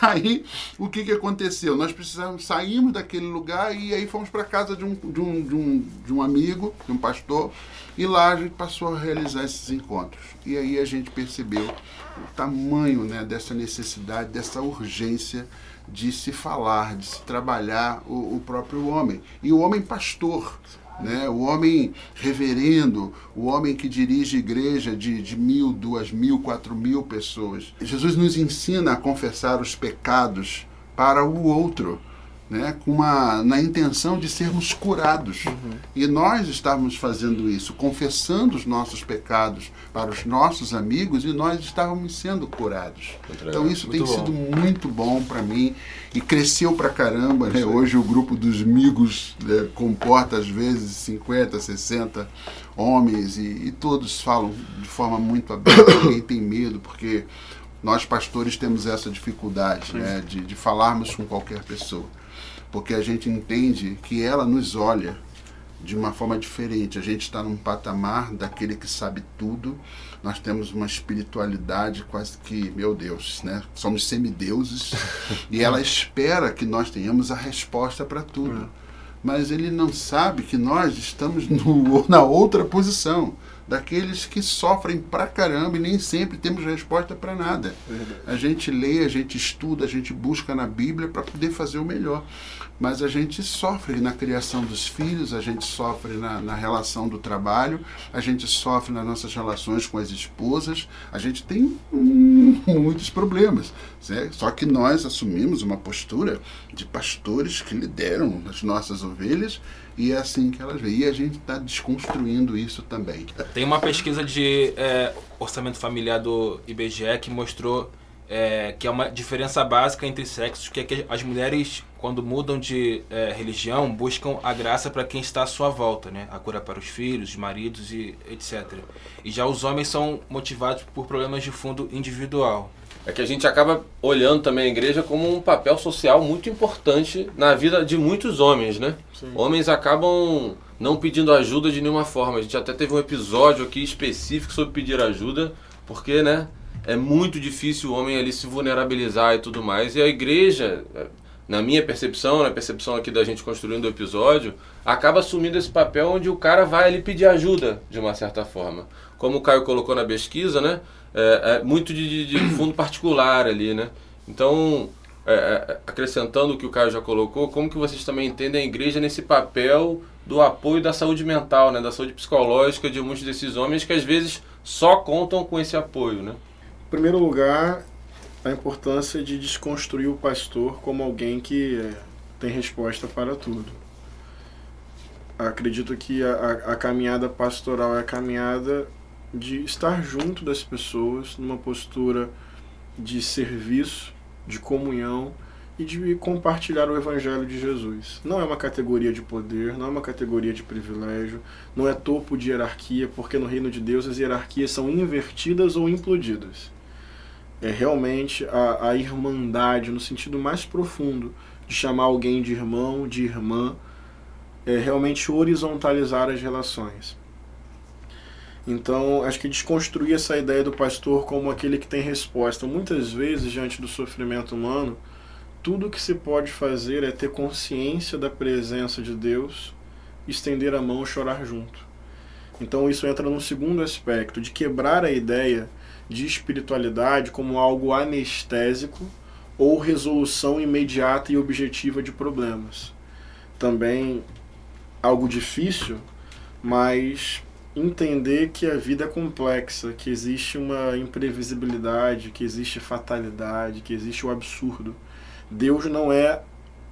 aí, o que que aconteceu? Nós precisamos, saímos daquele lugar e aí fomos para casa de um, de, um, de, um, de um amigo, de um pastor, e lá a gente passou a realizar esses encontros. E aí a gente percebeu o tamanho né, dessa necessidade, dessa urgência de se falar, de se trabalhar o, o próprio homem. E o homem pastor, né? o homem reverendo, o homem que dirige igreja de, de mil, duas mil, quatro mil pessoas. Jesus nos ensina a confessar os pecados para o outro né, com uma, na intenção de sermos curados. Uhum. E nós estávamos fazendo isso, confessando os nossos pecados para os nossos amigos e nós estávamos sendo curados. Então isso muito tem bom. sido muito bom para mim e cresceu para caramba. Né? Hoje o grupo dos amigos né, comporta às vezes 50, 60 homens e, e todos falam de forma muito aberta, <coughs> ninguém tem medo, porque nós pastores temos essa dificuldade né, de, de falarmos com qualquer pessoa porque a gente entende que ela nos olha de uma forma diferente. A gente está num patamar daquele que sabe tudo. Nós temos uma espiritualidade quase que, meu Deus, né? Somos semideuses e ela <laughs> espera que nós tenhamos a resposta para tudo. Mas ele não sabe que nós estamos no, <laughs> na outra posição daqueles que sofrem pra caramba e nem sempre temos resposta para nada. Verdade. A gente lê, a gente estuda, a gente busca na Bíblia para poder fazer o melhor mas a gente sofre na criação dos filhos, a gente sofre na, na, relação do trabalho, a gente sofre nas nossas relações com as esposas, a gente tem hum, <laughs> muitos problemas. Né? Só que nós assumimos uma postura de pastores que lideram as nossas ovelhas e é assim que elas veem. E a gente está desconstruindo isso também. Tem uma pesquisa de é, orçamento familiar do IBGE que mostrou é, que é uma diferença básica entre sexos, que é que as mulheres, quando mudam de é, religião, buscam a graça para quem está à sua volta, né? A cura para os filhos, os maridos e etc. E já os homens são motivados por problemas de fundo individual. É que a gente acaba olhando também a igreja como um papel social muito importante na vida de muitos homens, né? Sim. Homens acabam não pedindo ajuda de nenhuma forma. A gente até teve um episódio aqui específico sobre pedir ajuda, porque, né? É muito difícil o homem ali se vulnerabilizar e tudo mais. E a igreja, na minha percepção, na percepção aqui da gente construindo o episódio, acaba assumindo esse papel onde o cara vai ali pedir ajuda, de uma certa forma. Como o Caio colocou na pesquisa, né? É, é muito de, de, fundo particular ali, né? Então, é, é, acrescentando o que o Caio já colocou, como que vocês também entendem a igreja nesse papel do apoio da saúde mental, né? Da saúde psicológica de muitos desses homens que às vezes só contam com esse apoio, né? Em primeiro lugar, a importância de desconstruir o pastor como alguém que tem resposta para tudo. acredito que a, a, a caminhada pastoral é a caminhada de estar junto das pessoas numa postura de serviço, de comunhão e de compartilhar o Evangelho de Jesus. Não é uma categoria de poder, não é uma categoria de privilégio, não é topo de hierarquia, porque no reino de Deus as hierarquias são invertidas ou implodidas. É realmente a, a irmandade, no sentido mais profundo, de chamar alguém de irmão, de irmã, é realmente horizontalizar as relações. Então, acho que desconstruir essa ideia do pastor como aquele que tem resposta. Muitas vezes, diante do sofrimento humano, tudo que se pode fazer é ter consciência da presença de Deus, estender a mão e chorar junto. Então, isso entra num segundo aspecto, de quebrar a ideia de espiritualidade como algo anestésico ou resolução imediata e objetiva de problemas. Também algo difícil, mas entender que a vida é complexa, que existe uma imprevisibilidade, que existe fatalidade, que existe o absurdo. Deus não é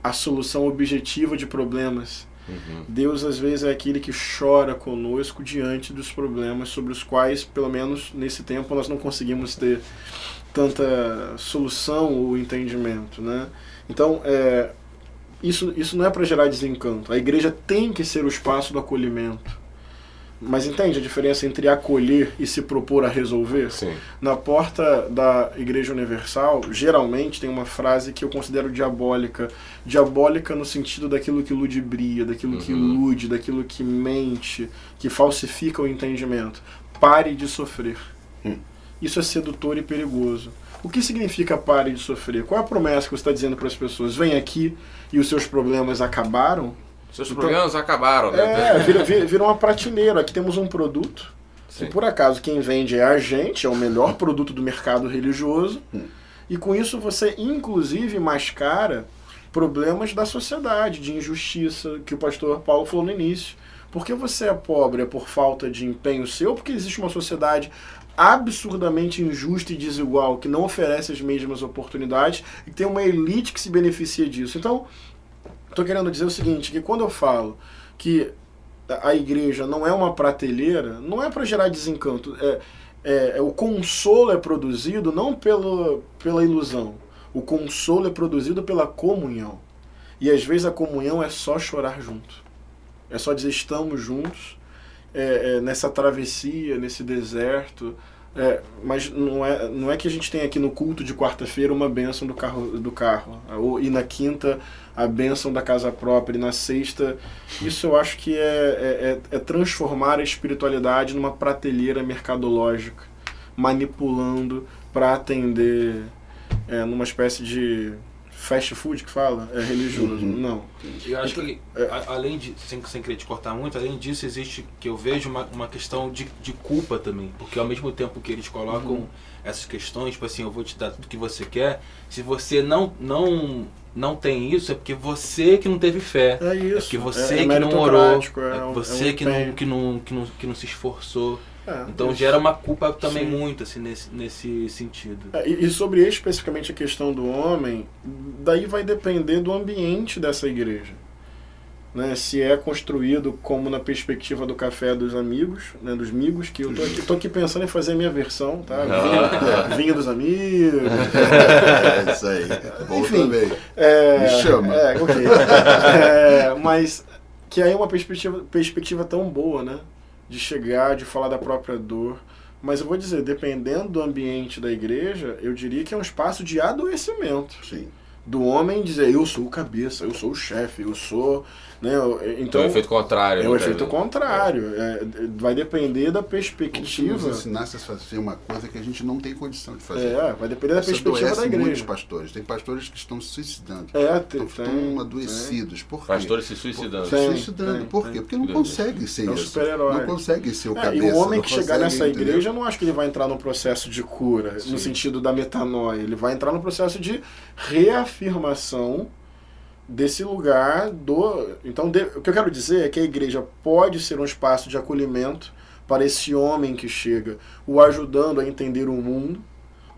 a solução objetiva de problemas. Uhum. Deus às vezes é aquele que chora conosco diante dos problemas sobre os quais, pelo menos nesse tempo, nós não conseguimos ter tanta solução ou entendimento, né? Então, é, isso, isso não é para gerar desencanto. A igreja tem que ser o espaço do acolhimento. Mas entende a diferença entre acolher e se propor a resolver? Sim. Na porta da Igreja Universal, geralmente tem uma frase que eu considero diabólica. Diabólica no sentido daquilo que ludibria, daquilo uhum. que ilude, daquilo que mente, que falsifica o entendimento. Pare de sofrer. Hum. Isso é sedutor e perigoso. O que significa pare de sofrer? Qual é a promessa que você está dizendo para as pessoas? Vem aqui e os seus problemas acabaram? Seus então, problemas acabaram, né? É, vira, vira, vira uma prateleira. Aqui temos um produto. Sim. E por acaso quem vende é a gente, é o melhor produto do mercado religioso. Hum. E com isso você, inclusive, mascara problemas da sociedade, de injustiça, que o pastor Paulo falou no início. Porque você é pobre é por falta de empenho seu, porque existe uma sociedade absurdamente injusta e desigual, que não oferece as mesmas oportunidades e tem uma elite que se beneficia disso. Então, estou querendo dizer o seguinte, que quando eu falo que a igreja não é uma prateleira, não é para gerar desencanto. É, é, é, o consolo é produzido não pelo, pela ilusão. O consolo é produzido pela comunhão. E às vezes a comunhão é só chorar junto. É só dizer estamos juntos é, é, nessa travessia, nesse deserto. É, mas não é, não é que a gente tem aqui no culto de quarta-feira uma bênção do carro, do carro. Ou, e na quinta a bênção da casa própria. E na sexta. Isso eu acho que é, é, é, é transformar a espiritualidade numa prateleira mercadológica, manipulando para atender é, numa espécie de fast food que fala? É religioso. Uhum. Não. Eu acho que, é, além de, sem, sem querer te cortar muito, além disso, existe que eu vejo uma, uma questão de, de culpa também. Porque ao mesmo tempo que eles colocam uhum. essas questões, tipo assim, eu vou te dar tudo que você quer, se você não, não, não tem isso, é porque você que não teve fé. É isso. É porque você é, é que não orou. É, você que, não, que, não, que, não, que não se esforçou. É, então isso. gera uma culpa também Sim. muito assim, nesse, nesse sentido. É, e, e, sobre especificamente a questão do homem, daí vai depender do ambiente dessa igreja. Né, se é construído como na perspectiva do café dos amigos, né, dos amigos, que eu tô aqui, tô aqui pensando em fazer a minha versão, tá? Vinho, <laughs> vinho dos amigos. É isso aí. Bom Enfim, também. É, Me chama. É, ok. É, mas que aí é uma perspectiva, perspectiva tão boa, né? de chegar, de falar da própria dor. Mas eu vou dizer, dependendo do ambiente da igreja, eu diria que é um espaço de adoecimento. Sim. Do homem dizer, eu sou o cabeça, eu sou o chefe, eu sou né? Então, é o efeito contrário. É o efeito contrário. É, vai depender da perspectiva. Se ensinasse a fazer uma coisa que a gente não tem condição de fazer. É, vai depender da perspectiva da igreja. muitos pastores. Tem pastores que estão se suicidando. É, tem, estão, tem, adoecidos. Por quê? Pastores se suicidando. Tem, suicidando. Tem, Por quê? Porque não consegue ser é um super-herói. Não consegue ser o é, cabeça. E o homem que chegar nessa entendeu? igreja, eu não acho que ele vai entrar no processo de cura, Sim. no sentido da metanoia. Ele vai entrar no processo de reafirmação desse lugar do. Então, de, o que eu quero dizer é que a igreja pode ser um espaço de acolhimento para esse homem que chega, o ajudando a entender o mundo,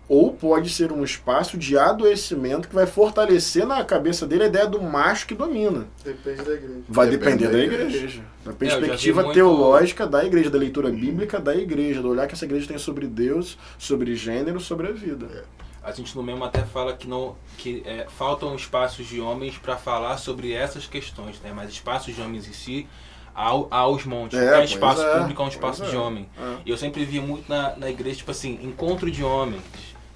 ou pode ser um espaço de adoecimento que vai fortalecer na cabeça dele a ideia do macho que domina. Depende da igreja. Vai Depende depender da da igreja. igreja. Da É, perspectiva muito- teológica da igreja, da leitura bíblica da igreja, do olhar que essa igreja tem sobre Deus, sobre gênero, sobre a vida. A gente no mesmo até fala que não que é, faltam espaços de homens para falar sobre essas questões, né? Mas espaços de homens em si há, há os montes. É, pois espaço é, público é um espaço pois de é. homem. É. E eu sempre vi muito na, na igreja, tipo assim, encontro de homens,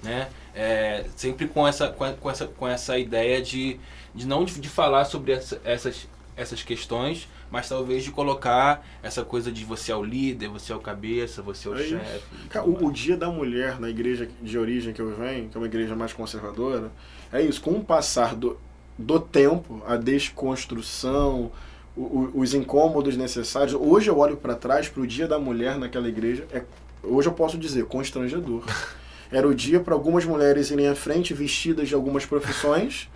né? É, sempre com essa, com essa, com essa ideia de, de não de, de falar sobre essa- essas, essas questões, mas talvez de colocar essa coisa de você é o líder, você é o cabeça, você é o É chefe. o, o dia da mulher na igreja de origem que eu venho, que é uma igreja mais conservadora, é isso. Com o passar do, do tempo, a desconstrução, o- o- os incômodos necessários. Hoje eu olho para trás para o dia da mulher naquela igreja. É, hoje eu posso dizer constrangedor. <laughs> Era o dia para algumas mulheres irem à frente vestidas de algumas profissões.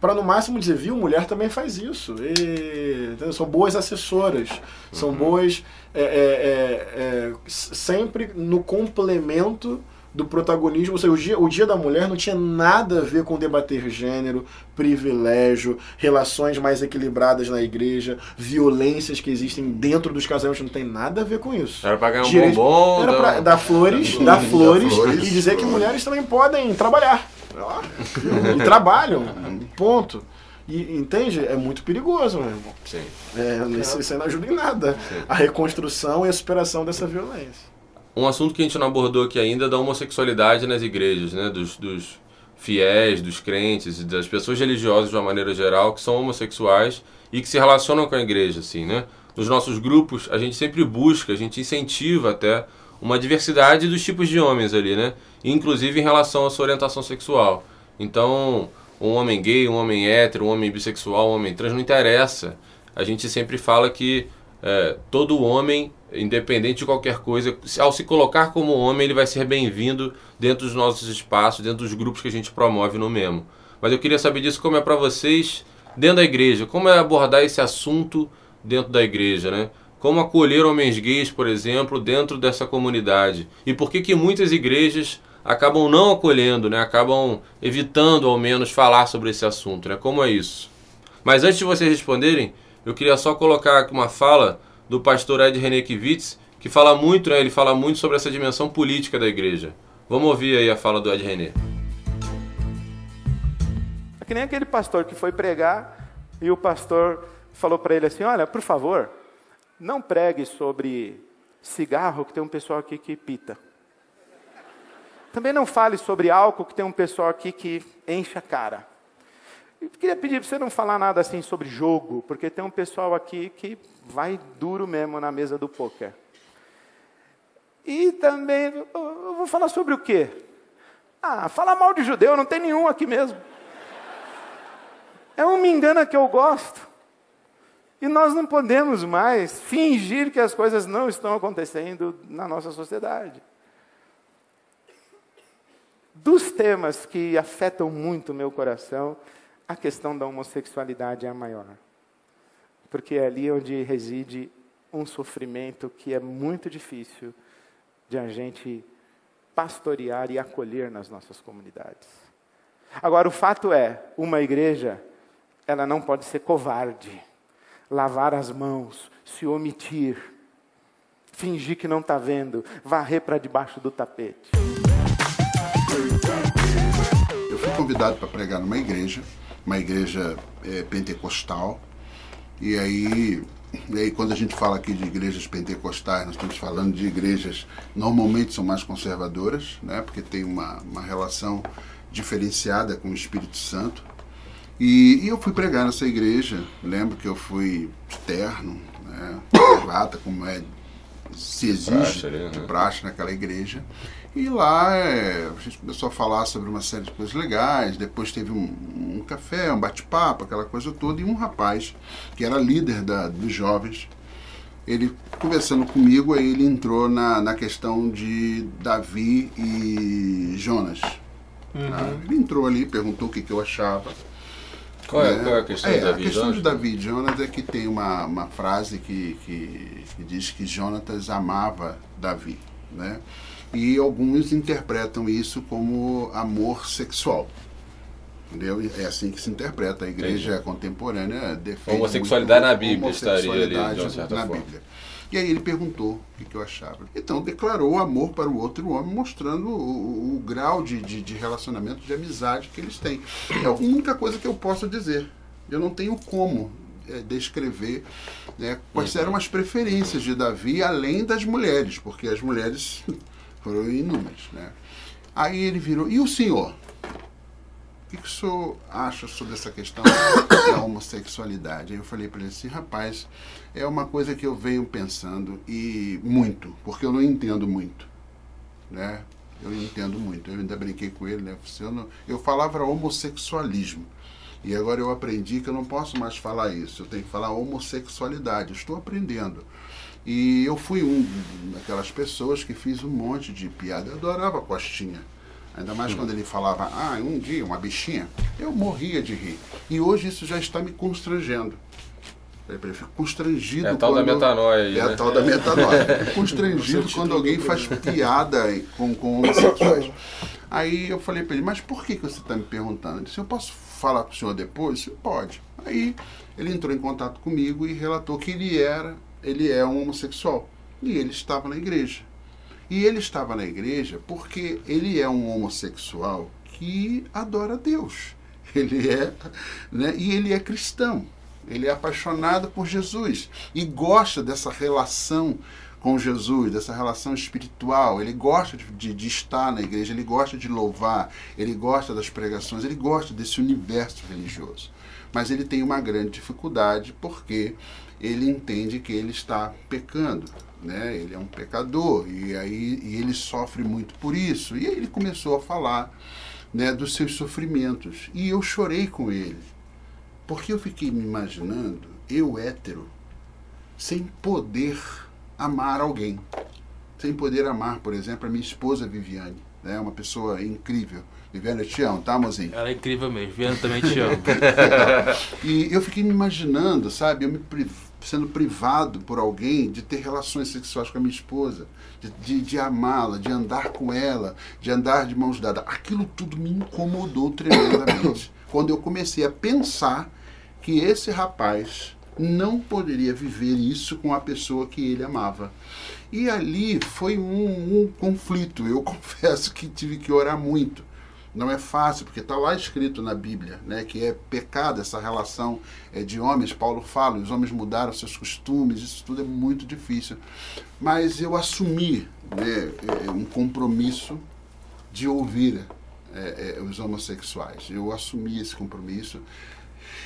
Para no máximo dizer, viu, mulher também faz isso. E, são boas assessoras, são boas é, é, é, é, sempre no complemento do protagonismo. Ou seja, o dia, o dia da mulher não tinha nada a ver com debater gênero, privilégio, relações mais equilibradas na igreja, violências que existem dentro dos casamentos, não tem nada a ver com isso. Era pra ganhar um Direito- bombom. Era dar pra um- dar flores, <laughs> Dar flores, flores, e dizer que flores. mulheres também podem trabalhar. Ó, E trabalham, ponto. E entende? É muito perigoso, meu irmão. Sim. É, isso, isso aí não ajuda em nada. A reconstrução e a superação dessa violência. Um assunto que a gente não abordou aqui ainda é da homossexualidade nas igrejas, né? Dos, dos fiéis, dos crentes e das pessoas religiosas de uma maneira geral que são homossexuais e que se relacionam com a igreja, assim, né? Nos nossos grupos, a gente sempre busca, a gente incentiva até uma diversidade dos tipos de homens ali, né? Inclusive em relação à sua orientação sexual. Então, um homem gay, um homem hétero, um homem bissexual, um homem trans, não interessa. A gente sempre fala que é, todo homem, independente de qualquer coisa, ao se colocar como homem, ele vai ser bem-vindo dentro dos nossos espaços, dentro dos grupos que a gente promove no mesmo. Mas eu queria saber disso como é para vocês dentro da igreja, como é abordar esse assunto dentro da igreja, né? Como acolher homens gays, por exemplo, dentro dessa comunidade? E por que que muitas igrejas acabam não acolhendo, né? Acabam evitando ao menos falar sobre esse assunto, né? Como é isso? Mas antes de vocês responderem, eu queria só colocar aqui uma fala do pastor Ed René Kivitz, que fala muito, né? Ele fala muito sobre essa dimensão política da igreja. Vamos ouvir aí a fala do Ed René. É que nem aquele pastor que foi pregar e o pastor falou para ele assim: Olha, por favor, não pregue sobre cigarro, que tem um pessoal aqui que pita. Também não fale sobre álcool, que tem um pessoal aqui que enche a cara. Eu queria pedir para você não falar nada assim sobre jogo, porque tem um pessoal aqui que vai duro mesmo na mesa do poker. E também, eu vou falar sobre o quê? Ah, falar mal de judeu, não tem nenhum aqui mesmo. É um me engana que eu gosto. E nós não podemos mais fingir que as coisas não estão acontecendo na nossa sociedade. Dos temas que afetam muito o meu coração, a questão da homossexualidade é a maior. Porque é ali onde reside um sofrimento que é muito difícil de a gente pastorear e acolher nas nossas comunidades. Agora, o fato é, uma igreja, ela não pode ser covarde, lavar as mãos, se omitir, fingir que não está vendo, varrer para debaixo do tapete. Eu fui convidado para pregar numa igreja, uma igreja eh, pentecostal. E aí, e aí, quando a gente fala aqui de igrejas pentecostais, nós estamos falando de igrejas normalmente são mais conservadoras, né? Porque tem uma, uma relação diferenciada com o Espírito Santo. E, e eu fui pregar nessa igreja. Lembro que eu fui terno, né? <coughs> como é se exige praxe ali, de né? praxe naquela igreja. E lá é, a gente começou a falar sobre uma série de coisas legais. Depois teve um, um café, um bate-papo, aquela coisa toda. E um rapaz, que era líder da, dos jovens, ele conversando comigo, aí ele entrou na, na questão de Davi e Jonas. tá? Ele entrou ali, perguntou o que, que eu achava. Qual é, né? qual é a questão É, de Davi A questão Jonas? de Davi e Jonas é que tem uma, uma frase que, que, que diz que Jonatas amava Davi, né? E alguns interpretam isso como amor sexual. Entendeu? É assim que se interpreta. A igreja Entendi. contemporânea defende. Homossexualidade na Bíblia estaria ali, de uma certa na forma. Bíblia. E aí ele perguntou o que, eu achava. Então declarou amor para o outro homem, mostrando o, o, o grau de, de, de, relacionamento, de amizade que eles têm. É a única coisa que eu posso dizer. Eu não tenho como é, descrever né, quais uhum. eram as preferências de Davi, além das mulheres, porque as mulheres foram inúmeras. Né? Aí ele virou, e o senhor? que, que o senhor acha sobre essa questão da homossexualidade? Aí eu falei para ele assim, rapaz, é uma coisa que eu venho pensando e muito, porque eu não entendo muito, né? Eu entendo muito. Eu ainda brinquei com ele, né? Eu, não, eu falava homossexualismo. E agora eu aprendi que eu não posso mais falar isso. Eu tenho que falar homossexualidade. estou aprendendo. E eu fui um daquelas pessoas que fiz um monte de piada. Eu adorava Costinha. Ainda mais quando ele falava, ah, um dia, uma bichinha, eu morria de rir. E hoje isso já está me constrangendo. Eu fico constrangido. É a tal quando... da metanoia. É né? a tal da metanoia. <laughs> Constrangido quando alguém faz piada com, com homossexuais. Aí eu falei para ele, mas por que, que você está me perguntando? Ele disse, eu posso falar com o senhor depois? Disse, Pode. Aí ele entrou em contato comigo e relatou que ele era, ele é um homossexual. E ele estava na igreja. E ele estava na igreja porque ele é um homossexual que adora Deus. <laughs> Ele é, né, e ele é cristão. Ele é apaixonado por Jesus e gosta dessa relação com Jesus, dessa relação espiritual. Ele gosta de, de, de, estar na igreja, ele gosta de louvar, ele gosta das pregações, ele gosta desse universo religioso. Mas ele tem uma grande dificuldade porque ele entende que ele está pecando né? Ele é um pecador e aí e ele sofre muito por isso. E aí ele começou a falar, né, dos seus sofrimentos e eu chorei com ele, porque eu fiquei me imaginando eu hétero sem poder amar alguém, sem poder amar, por exemplo, a minha esposa Viviane, né? Uma pessoa incrível. Viviane, eu te amo, tá, mozinho? Ela é incrível mesmo. Viviane também te amo. <laughs> e eu fiquei me imaginando, sabe? Eu me sendo privado por alguém de ter relações sexuais com a minha esposa, de, de, de amá-la, de andar com ela, de andar de mãos dadas. Aquilo tudo me incomodou tremendamente. <coughs> quando eu comecei a pensar que esse rapaz não poderia viver isso com a pessoa que ele amava. E ali foi um, um conflito. Eu <laughs> confesso que tive que orar muito não é fácil, porque está lá escrito na Bíblia, né, que é pecado essa relação é, de homens. Paulo fala, os homens mudaram seus costumes, isso tudo é muito difícil. Mas eu assumi né, é, um compromisso de ouvir é, é, os homossexuais. Eu assumi esse compromisso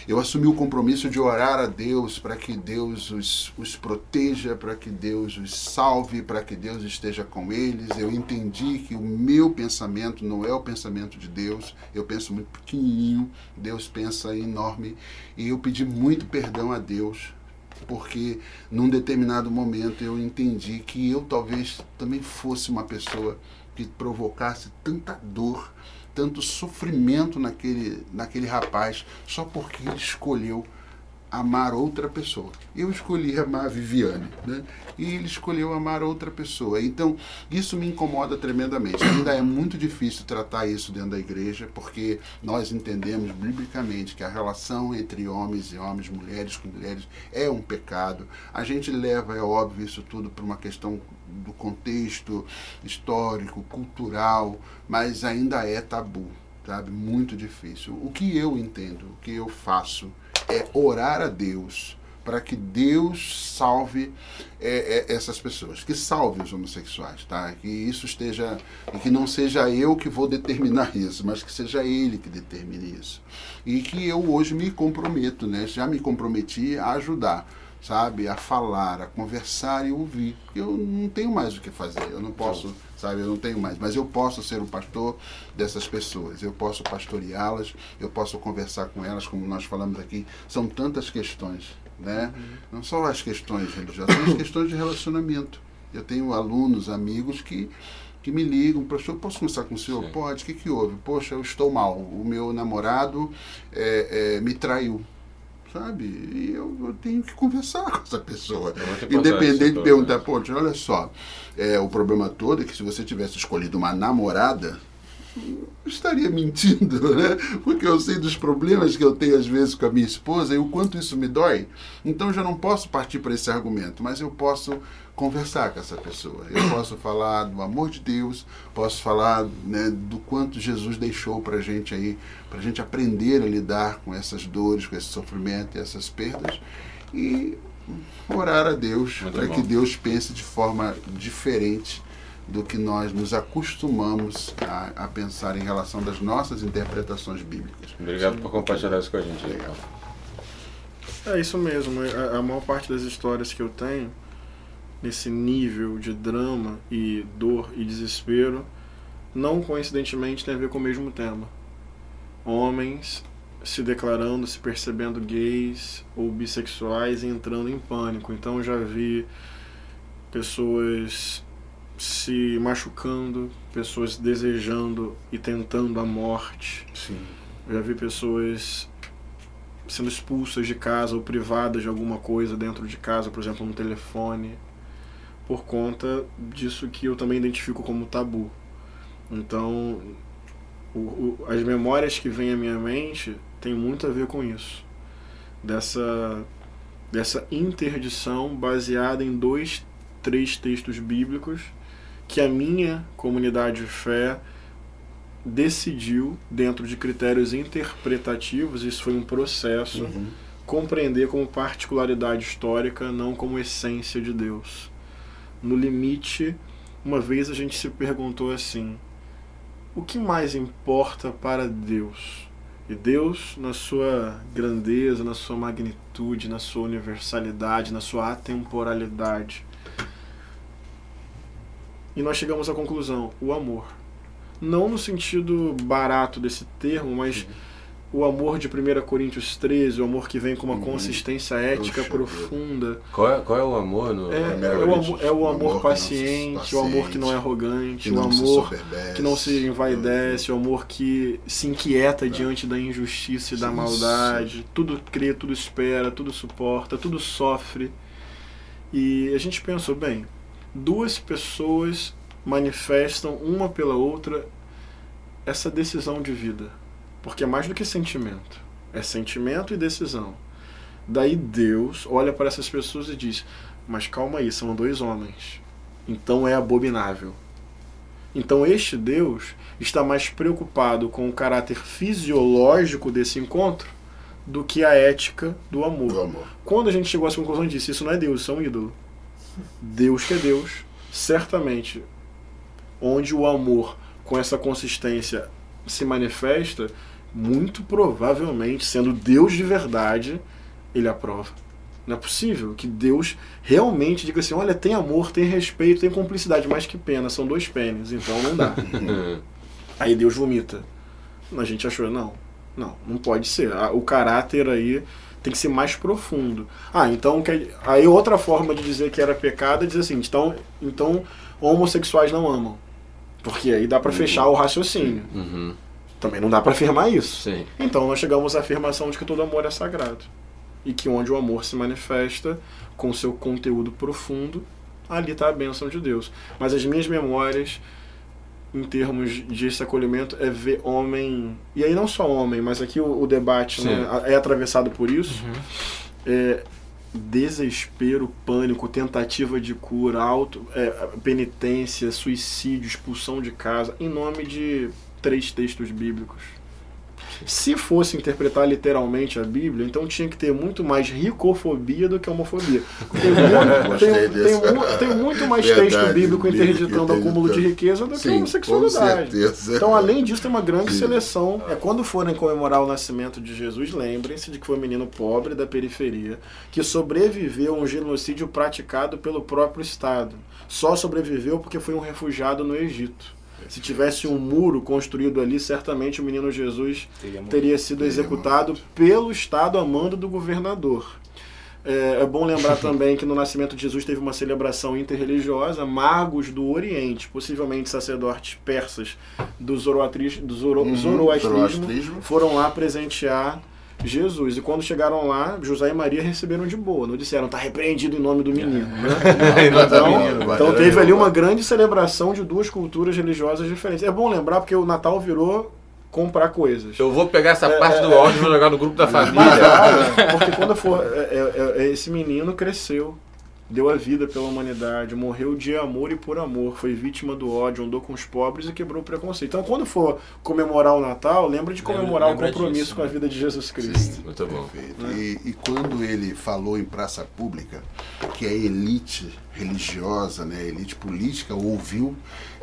eu assumi o compromisso de orar a Deus para que Deus os, os proteja, para que Deus os salve, para que Deus esteja com eles. Eu entendi que o meu pensamento não é o pensamento de Deus. Eu penso muito pequenininho, Deus pensa enorme. E eu pedi muito perdão a Deus porque num determinado momento eu entendi que eu talvez também fosse uma pessoa que provocasse tanta dor tanto sofrimento naquele, naquele rapaz só porque ele escolheu amar outra pessoa. Eu escolhi amar a Viviane, né? E ele escolheu amar outra pessoa. Então, isso me incomoda tremendamente. Ainda é muito difícil tratar isso dentro da igreja, porque nós entendemos biblicamente que a relação entre homens e homens, mulheres com mulheres, é um pecado. A gente leva, é óbvio, isso tudo para uma questão do contexto histórico, cultural, mas ainda é tabu, sabe? Muito difícil. O que eu entendo, o que eu faço é orar a Deus para que Deus salve é, é, essas pessoas, que salve os homossexuais, tá? Que isso esteja e que não seja eu que vou determinar <laughs> isso, mas que seja Ele que determine isso e que eu hoje me comprometo, né? Já me comprometi a ajudar, sabe, a falar, a conversar e ouvir. Eu não tenho mais o que fazer, eu não posso sabe? Eu não tenho mais, mas eu posso ser o pastor dessas pessoas, eu posso pastoreá-las, eu posso conversar com elas, como nós falamos aqui. São tantas questões, né? Uhum. Não só as questões religiosas, são as questões de relacionamento. Eu tenho alunos, amigos que que me ligam, professor, posso conversar com o senhor? Sim. Pode, o que, que houve? Poxa, eu estou mal, o meu namorado é, é, me traiu. Sabe? E eu, eu tenho que conversar com essa pessoa. É Independente de perguntar, pô, olha só, é, o problema todo é que se você tivesse escolhido uma namorada, estaria mentindo, <laughs> né? Porque eu sei dos problemas que eu tenho às vezes com a minha esposa e o quanto isso me dói. Então já não posso partir para esse argumento, mas eu posso conversar com essa pessoa. Eu posso falar do amor de Deus, posso falar né, do quanto Jesus deixou para gente aí, para gente aprender a lidar com essas dores, com esse sofrimento e essas perdas e orar a Deus para que Deus pense de forma diferente do que nós nos acostumamos a, a, pensar em relação das nossas interpretações bíblicas. Obrigado Sim. por compartilhar isso com a gente. Legal. É isso mesmo. A, a maior parte das histórias que eu tenho, nesse nível de drama e dor e desespero, não coincidentemente tem a ver com o mesmo tema. Homens se declarando, se percebendo gays ou bissexuais e entrando em pânico. Então já vi pessoas se machucando, pessoas desejando e tentando a morte. Sim. já vi pessoas sendo expulsas de casa ou privadas de alguma coisa dentro de casa, por exemplo, um telefone, por conta disso que eu também identifico como tabu. Então, o, o, as memórias que vêm à minha mente têm muito a ver com isso. Dessa, dessa interdição baseada em dois, três textos bíblicos que a minha comunidade de fé decidiu, dentro de critérios interpretativos, isso foi um processo, uhum. compreender como particularidade histórica, não como essência de Deus. No limite, uma vez a gente se perguntou assim: o que mais importa para Deus? E Deus, na sua grandeza, na sua magnitude, na sua universalidade, na sua atemporalidade, e nós chegamos à conclusão: o amor. Não no sentido barato desse termo, mas uhum. O amor de 1 Coríntios 13, o amor que vem com uma uhum. consistência ética Puxa, profunda. Qual é, qual é o amor no é, é, o amor, é o amor, amor paciente, paciente, o amor que não é arrogante, o amor que não se envaidece, o amor que se inquieta é. diante da injustiça e da maldade. Tudo crê, tudo espera, tudo suporta, tudo sofre. E a gente pensou, bem, duas pessoas manifestam uma pela outra essa decisão de vida. Porque é mais do que sentimento. É sentimento e decisão. Daí Deus olha para essas pessoas e diz: Mas calma aí, são dois homens. Então é abominável. Então este Deus está mais preocupado com o caráter fisiológico desse encontro do que a ética do amor. Do amor. Quando a gente chegou a essa conclusão, disse: Isso não é Deus, isso é um ídolo. Deus que é Deus, certamente, onde o amor com essa consistência se manifesta, muito provavelmente, sendo Deus de verdade, ele aprova. Não é possível que Deus realmente diga assim: olha, tem amor, tem respeito, tem cumplicidade, mas que pena, são dois pênis, então não dá. <laughs> aí Deus vomita. A gente achou, não, não, não pode ser. O caráter aí tem que ser mais profundo. Ah, então aí outra forma de dizer que era pecado é dizer assim, então, então homossexuais não amam. Porque aí dá para uhum. fechar o raciocínio. Uhum. Também não dá para afirmar isso. Sim. Então nós chegamos à afirmação de que todo amor é sagrado. E que onde o amor se manifesta com seu conteúdo profundo, ali está a bênção de Deus. Mas as minhas memórias em termos de acolhimento é ver homem e aí não só homem mas aqui o, o debate né, é atravessado por isso uhum. é, desespero pânico tentativa de cura auto é, penitência suicídio expulsão de casa em nome de três textos bíblicos se fosse interpretar literalmente a Bíblia, então tinha que ter muito mais ricofobia do que homofobia. Tem <laughs> muito, tem, tem, tem muito mais Verdade, texto bíblico interditando acúmulo de riqueza do Sim, que homossexualidade. Então, além disso, tem uma grande Sim. seleção. É quando forem comemorar o nascimento de Jesus, lembrem-se de que foi um menino pobre da periferia que sobreviveu a um genocídio praticado pelo próprio Estado. Só sobreviveu porque foi um refugiado no Egito. Se tivesse um muro construído ali, certamente o menino Jesus teria, teria sido teria executado morrido. pelo Estado a mando do governador. É, é, bom lembrar <laughs> também que no nascimento de Jesus teve uma celebração interreligiosa, magos do Oriente, possivelmente sacerdotes persas do, zoroatris, do zoro, uhum, zoroastrismo, zoroastrismo, foram lá presentear Jesus. E quando chegaram lá, José e Maria receberam de boa. Não disseram, está repreendido em nome do menino. Né? <laughs> então, então teve ali uma grande celebração de duas culturas religiosas diferentes. É bom lembrar porque o Natal virou comprar coisas. Eu vou pegar essa é, parte do é. áudio e vou jogar no grupo da família. porque quando for. É, é, esse menino cresceu deu a vida pela humanidade, morreu de amor e por amor, foi vítima do ódio, andou com os pobres e quebrou o preconceito. Então, quando for comemorar o Natal, lembra de comemorar lembra, lembra o compromisso disso, com a vida de Jesus Cristo. Sim, muito bom. Né? E, e quando ele falou em praça pública que a elite religiosa, né, elite política ouviu,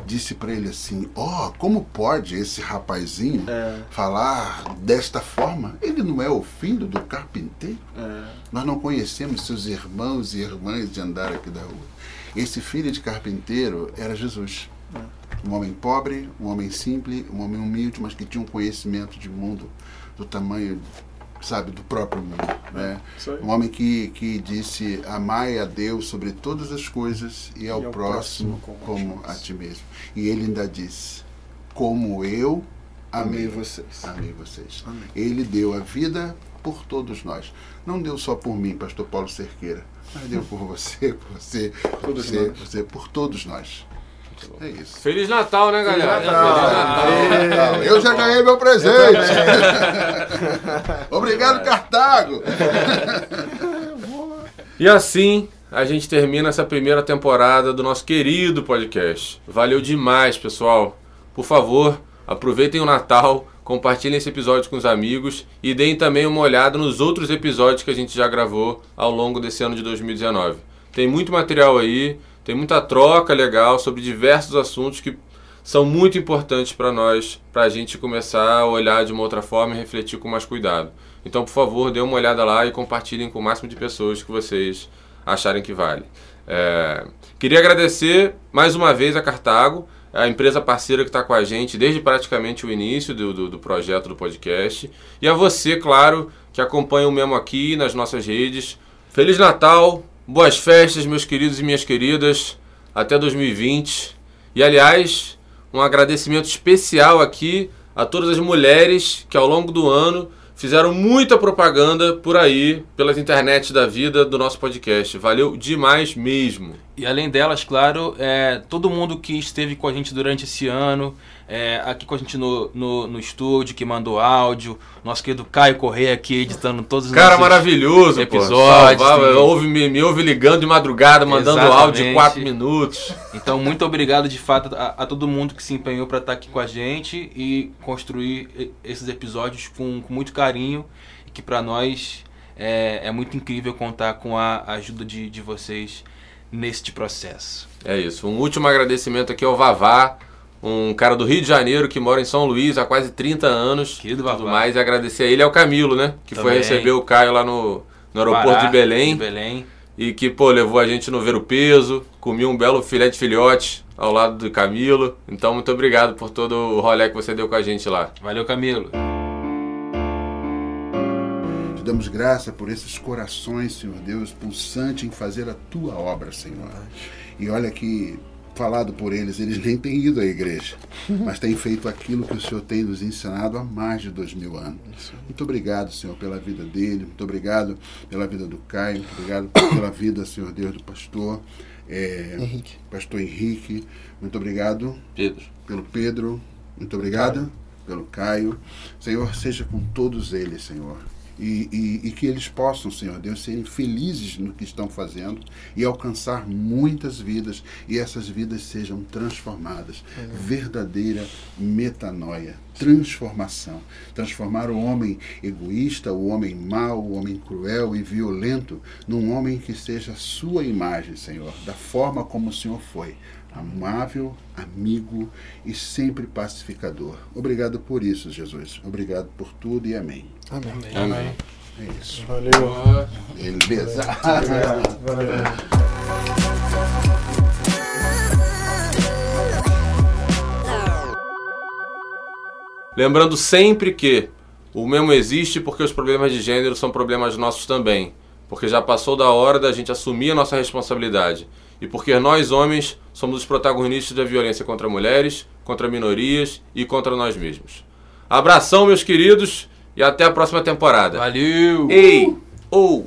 disse para ele assim: Ó, oh, como pode esse rapazinho é. falar desta forma? Ele não é o filho do carpinteiro? É. Nós não conhecemos seus irmãos e irmãs de andar aqui da rua. Esse filho de carpinteiro era Jesus. É. Um homem pobre, um homem simples, um homem humilde, mas que tinha um conhecimento de mundo do tamanho sabe, do próprio mundo. Né? Um homem que, que disse: Amai a Deus sobre todas as coisas e ao, e ao próximo, próximo, como, a ti mesmo. E ele ainda disse: Como eu amei, amei vocês. Amei vocês. Ele deu a vida por todos nós. Não deu só por mim, Pastor Paulo Cerqueira, mas deu por você, por você, por você, você, por todos nós. É isso. Feliz Natal, né, galera? Feliz Natal. Feliz Natal. Eu já ganhei meu presente. <laughs> Obrigado, Cartago. <laughs> e assim a gente termina essa primeira temporada do nosso querido podcast. Valeu demais, pessoal. Por favor, aproveitem o Natal, compartilhem esse episódio com os amigos e deem também uma olhada nos outros episódios que a gente já gravou ao longo desse ano de 2019. Tem muito material aí. Tem muita troca legal sobre diversos assuntos que são muito importantes para nós, para a gente começar a olhar de uma outra forma e refletir com mais cuidado. Então, por favor, dê uma olhada lá e compartilhem com o máximo de pessoas que vocês acharem que vale. É... Queria agradecer mais uma vez a Cartago, a empresa parceira que está com a gente desde praticamente o início do, do, do, projeto do podcast. E a você, claro, que acompanha o Memo aqui nas nossas redes. Feliz Natal, Boas festas, meus queridos e minhas queridas, até 2020. E aliás, um agradecimento especial aqui a todas as mulheres que ao longo do ano fizeram muita propaganda por aí, pelas internet da vida do nosso podcast. Valeu demais mesmo. E além delas, claro, é, todo mundo que esteve com a gente durante esse ano, é, aqui com a gente no, no, no, estúdio, que mandou áudio, nosso querido Caio Correia aqui editando todos os Cara maravilhoso, episódios. Pô, salvava, ouve, me, me ouve ligando de madrugada, mandando Exatamente. áudio de 4 minutos. Então, muito obrigado de fato a, a todo mundo que se empenhou para estar aqui com a gente e construir esses episódios com, com muito carinho e que para nós é, é, muito incrível contar com a ajuda de, de vocês neste processo. É isso. Um último agradecimento aqui ao Vavá um cara do Rio de Janeiro que mora em São Luís há quase 30 anos. Querido tudo mais. E agradecer a ele ao Camilo, né? Que Também. foi receber o Caio lá no, no aeroporto Pará, de Belém. De Belém. E que, pô, levou a gente no ver o peso, comi um belo filé de filhote ao lado do Camilo. Então, muito obrigado por todo o rolê que você deu com a gente lá. Valeu, Camilo. Te damos graça por esses corações, Senhor Deus, pulsante em fazer a tua obra, Senhor. E olha que falado por eles, eles nem têm ido à igreja, <laughs> mas têm feito aquilo que o Senhor tem nos ensinado há mais de dois mil anos. Muito obrigado, Senhor, pela vida dele, muito obrigado pela vida do Caio, muito obrigado <coughs> pela vida, Senhor Deus, do pastor. É, Henrique. Pastor Henrique, muito obrigado. Pedro. Pelo Pedro, muito obrigado. Caio. Pelo Caio. Senhor, seja com todos eles, Senhor e, e, e, que eles possam, Senhor Deus, serem felizes no que estão fazendo e alcançar muitas vidas e essas vidas sejam transformadas. Verdadeira metanoia, transformação. Transformar o homem egoísta, o homem mau, o homem cruel e violento num homem que seja a sua imagem, Senhor, da forma como o Senhor foi amável, amigo e sempre pacificador. Obrigado por isso, Jesus. Obrigado por tudo e amém. Amém. Amém. É isso. Valeu. Beleza. Valeu. <laughs> Valeu. Lembrando sempre que o mesmo existe porque os problemas de gênero são problemas nossos também. Porque já passou da hora da gente assumir a nossa responsabilidade e porque nós, homens, somos os protagonistas da violência contra mulheres, contra minorias e contra nós mesmos. Abração, meus queridos, e até a próxima temporada. Valeu! Ei! Ou!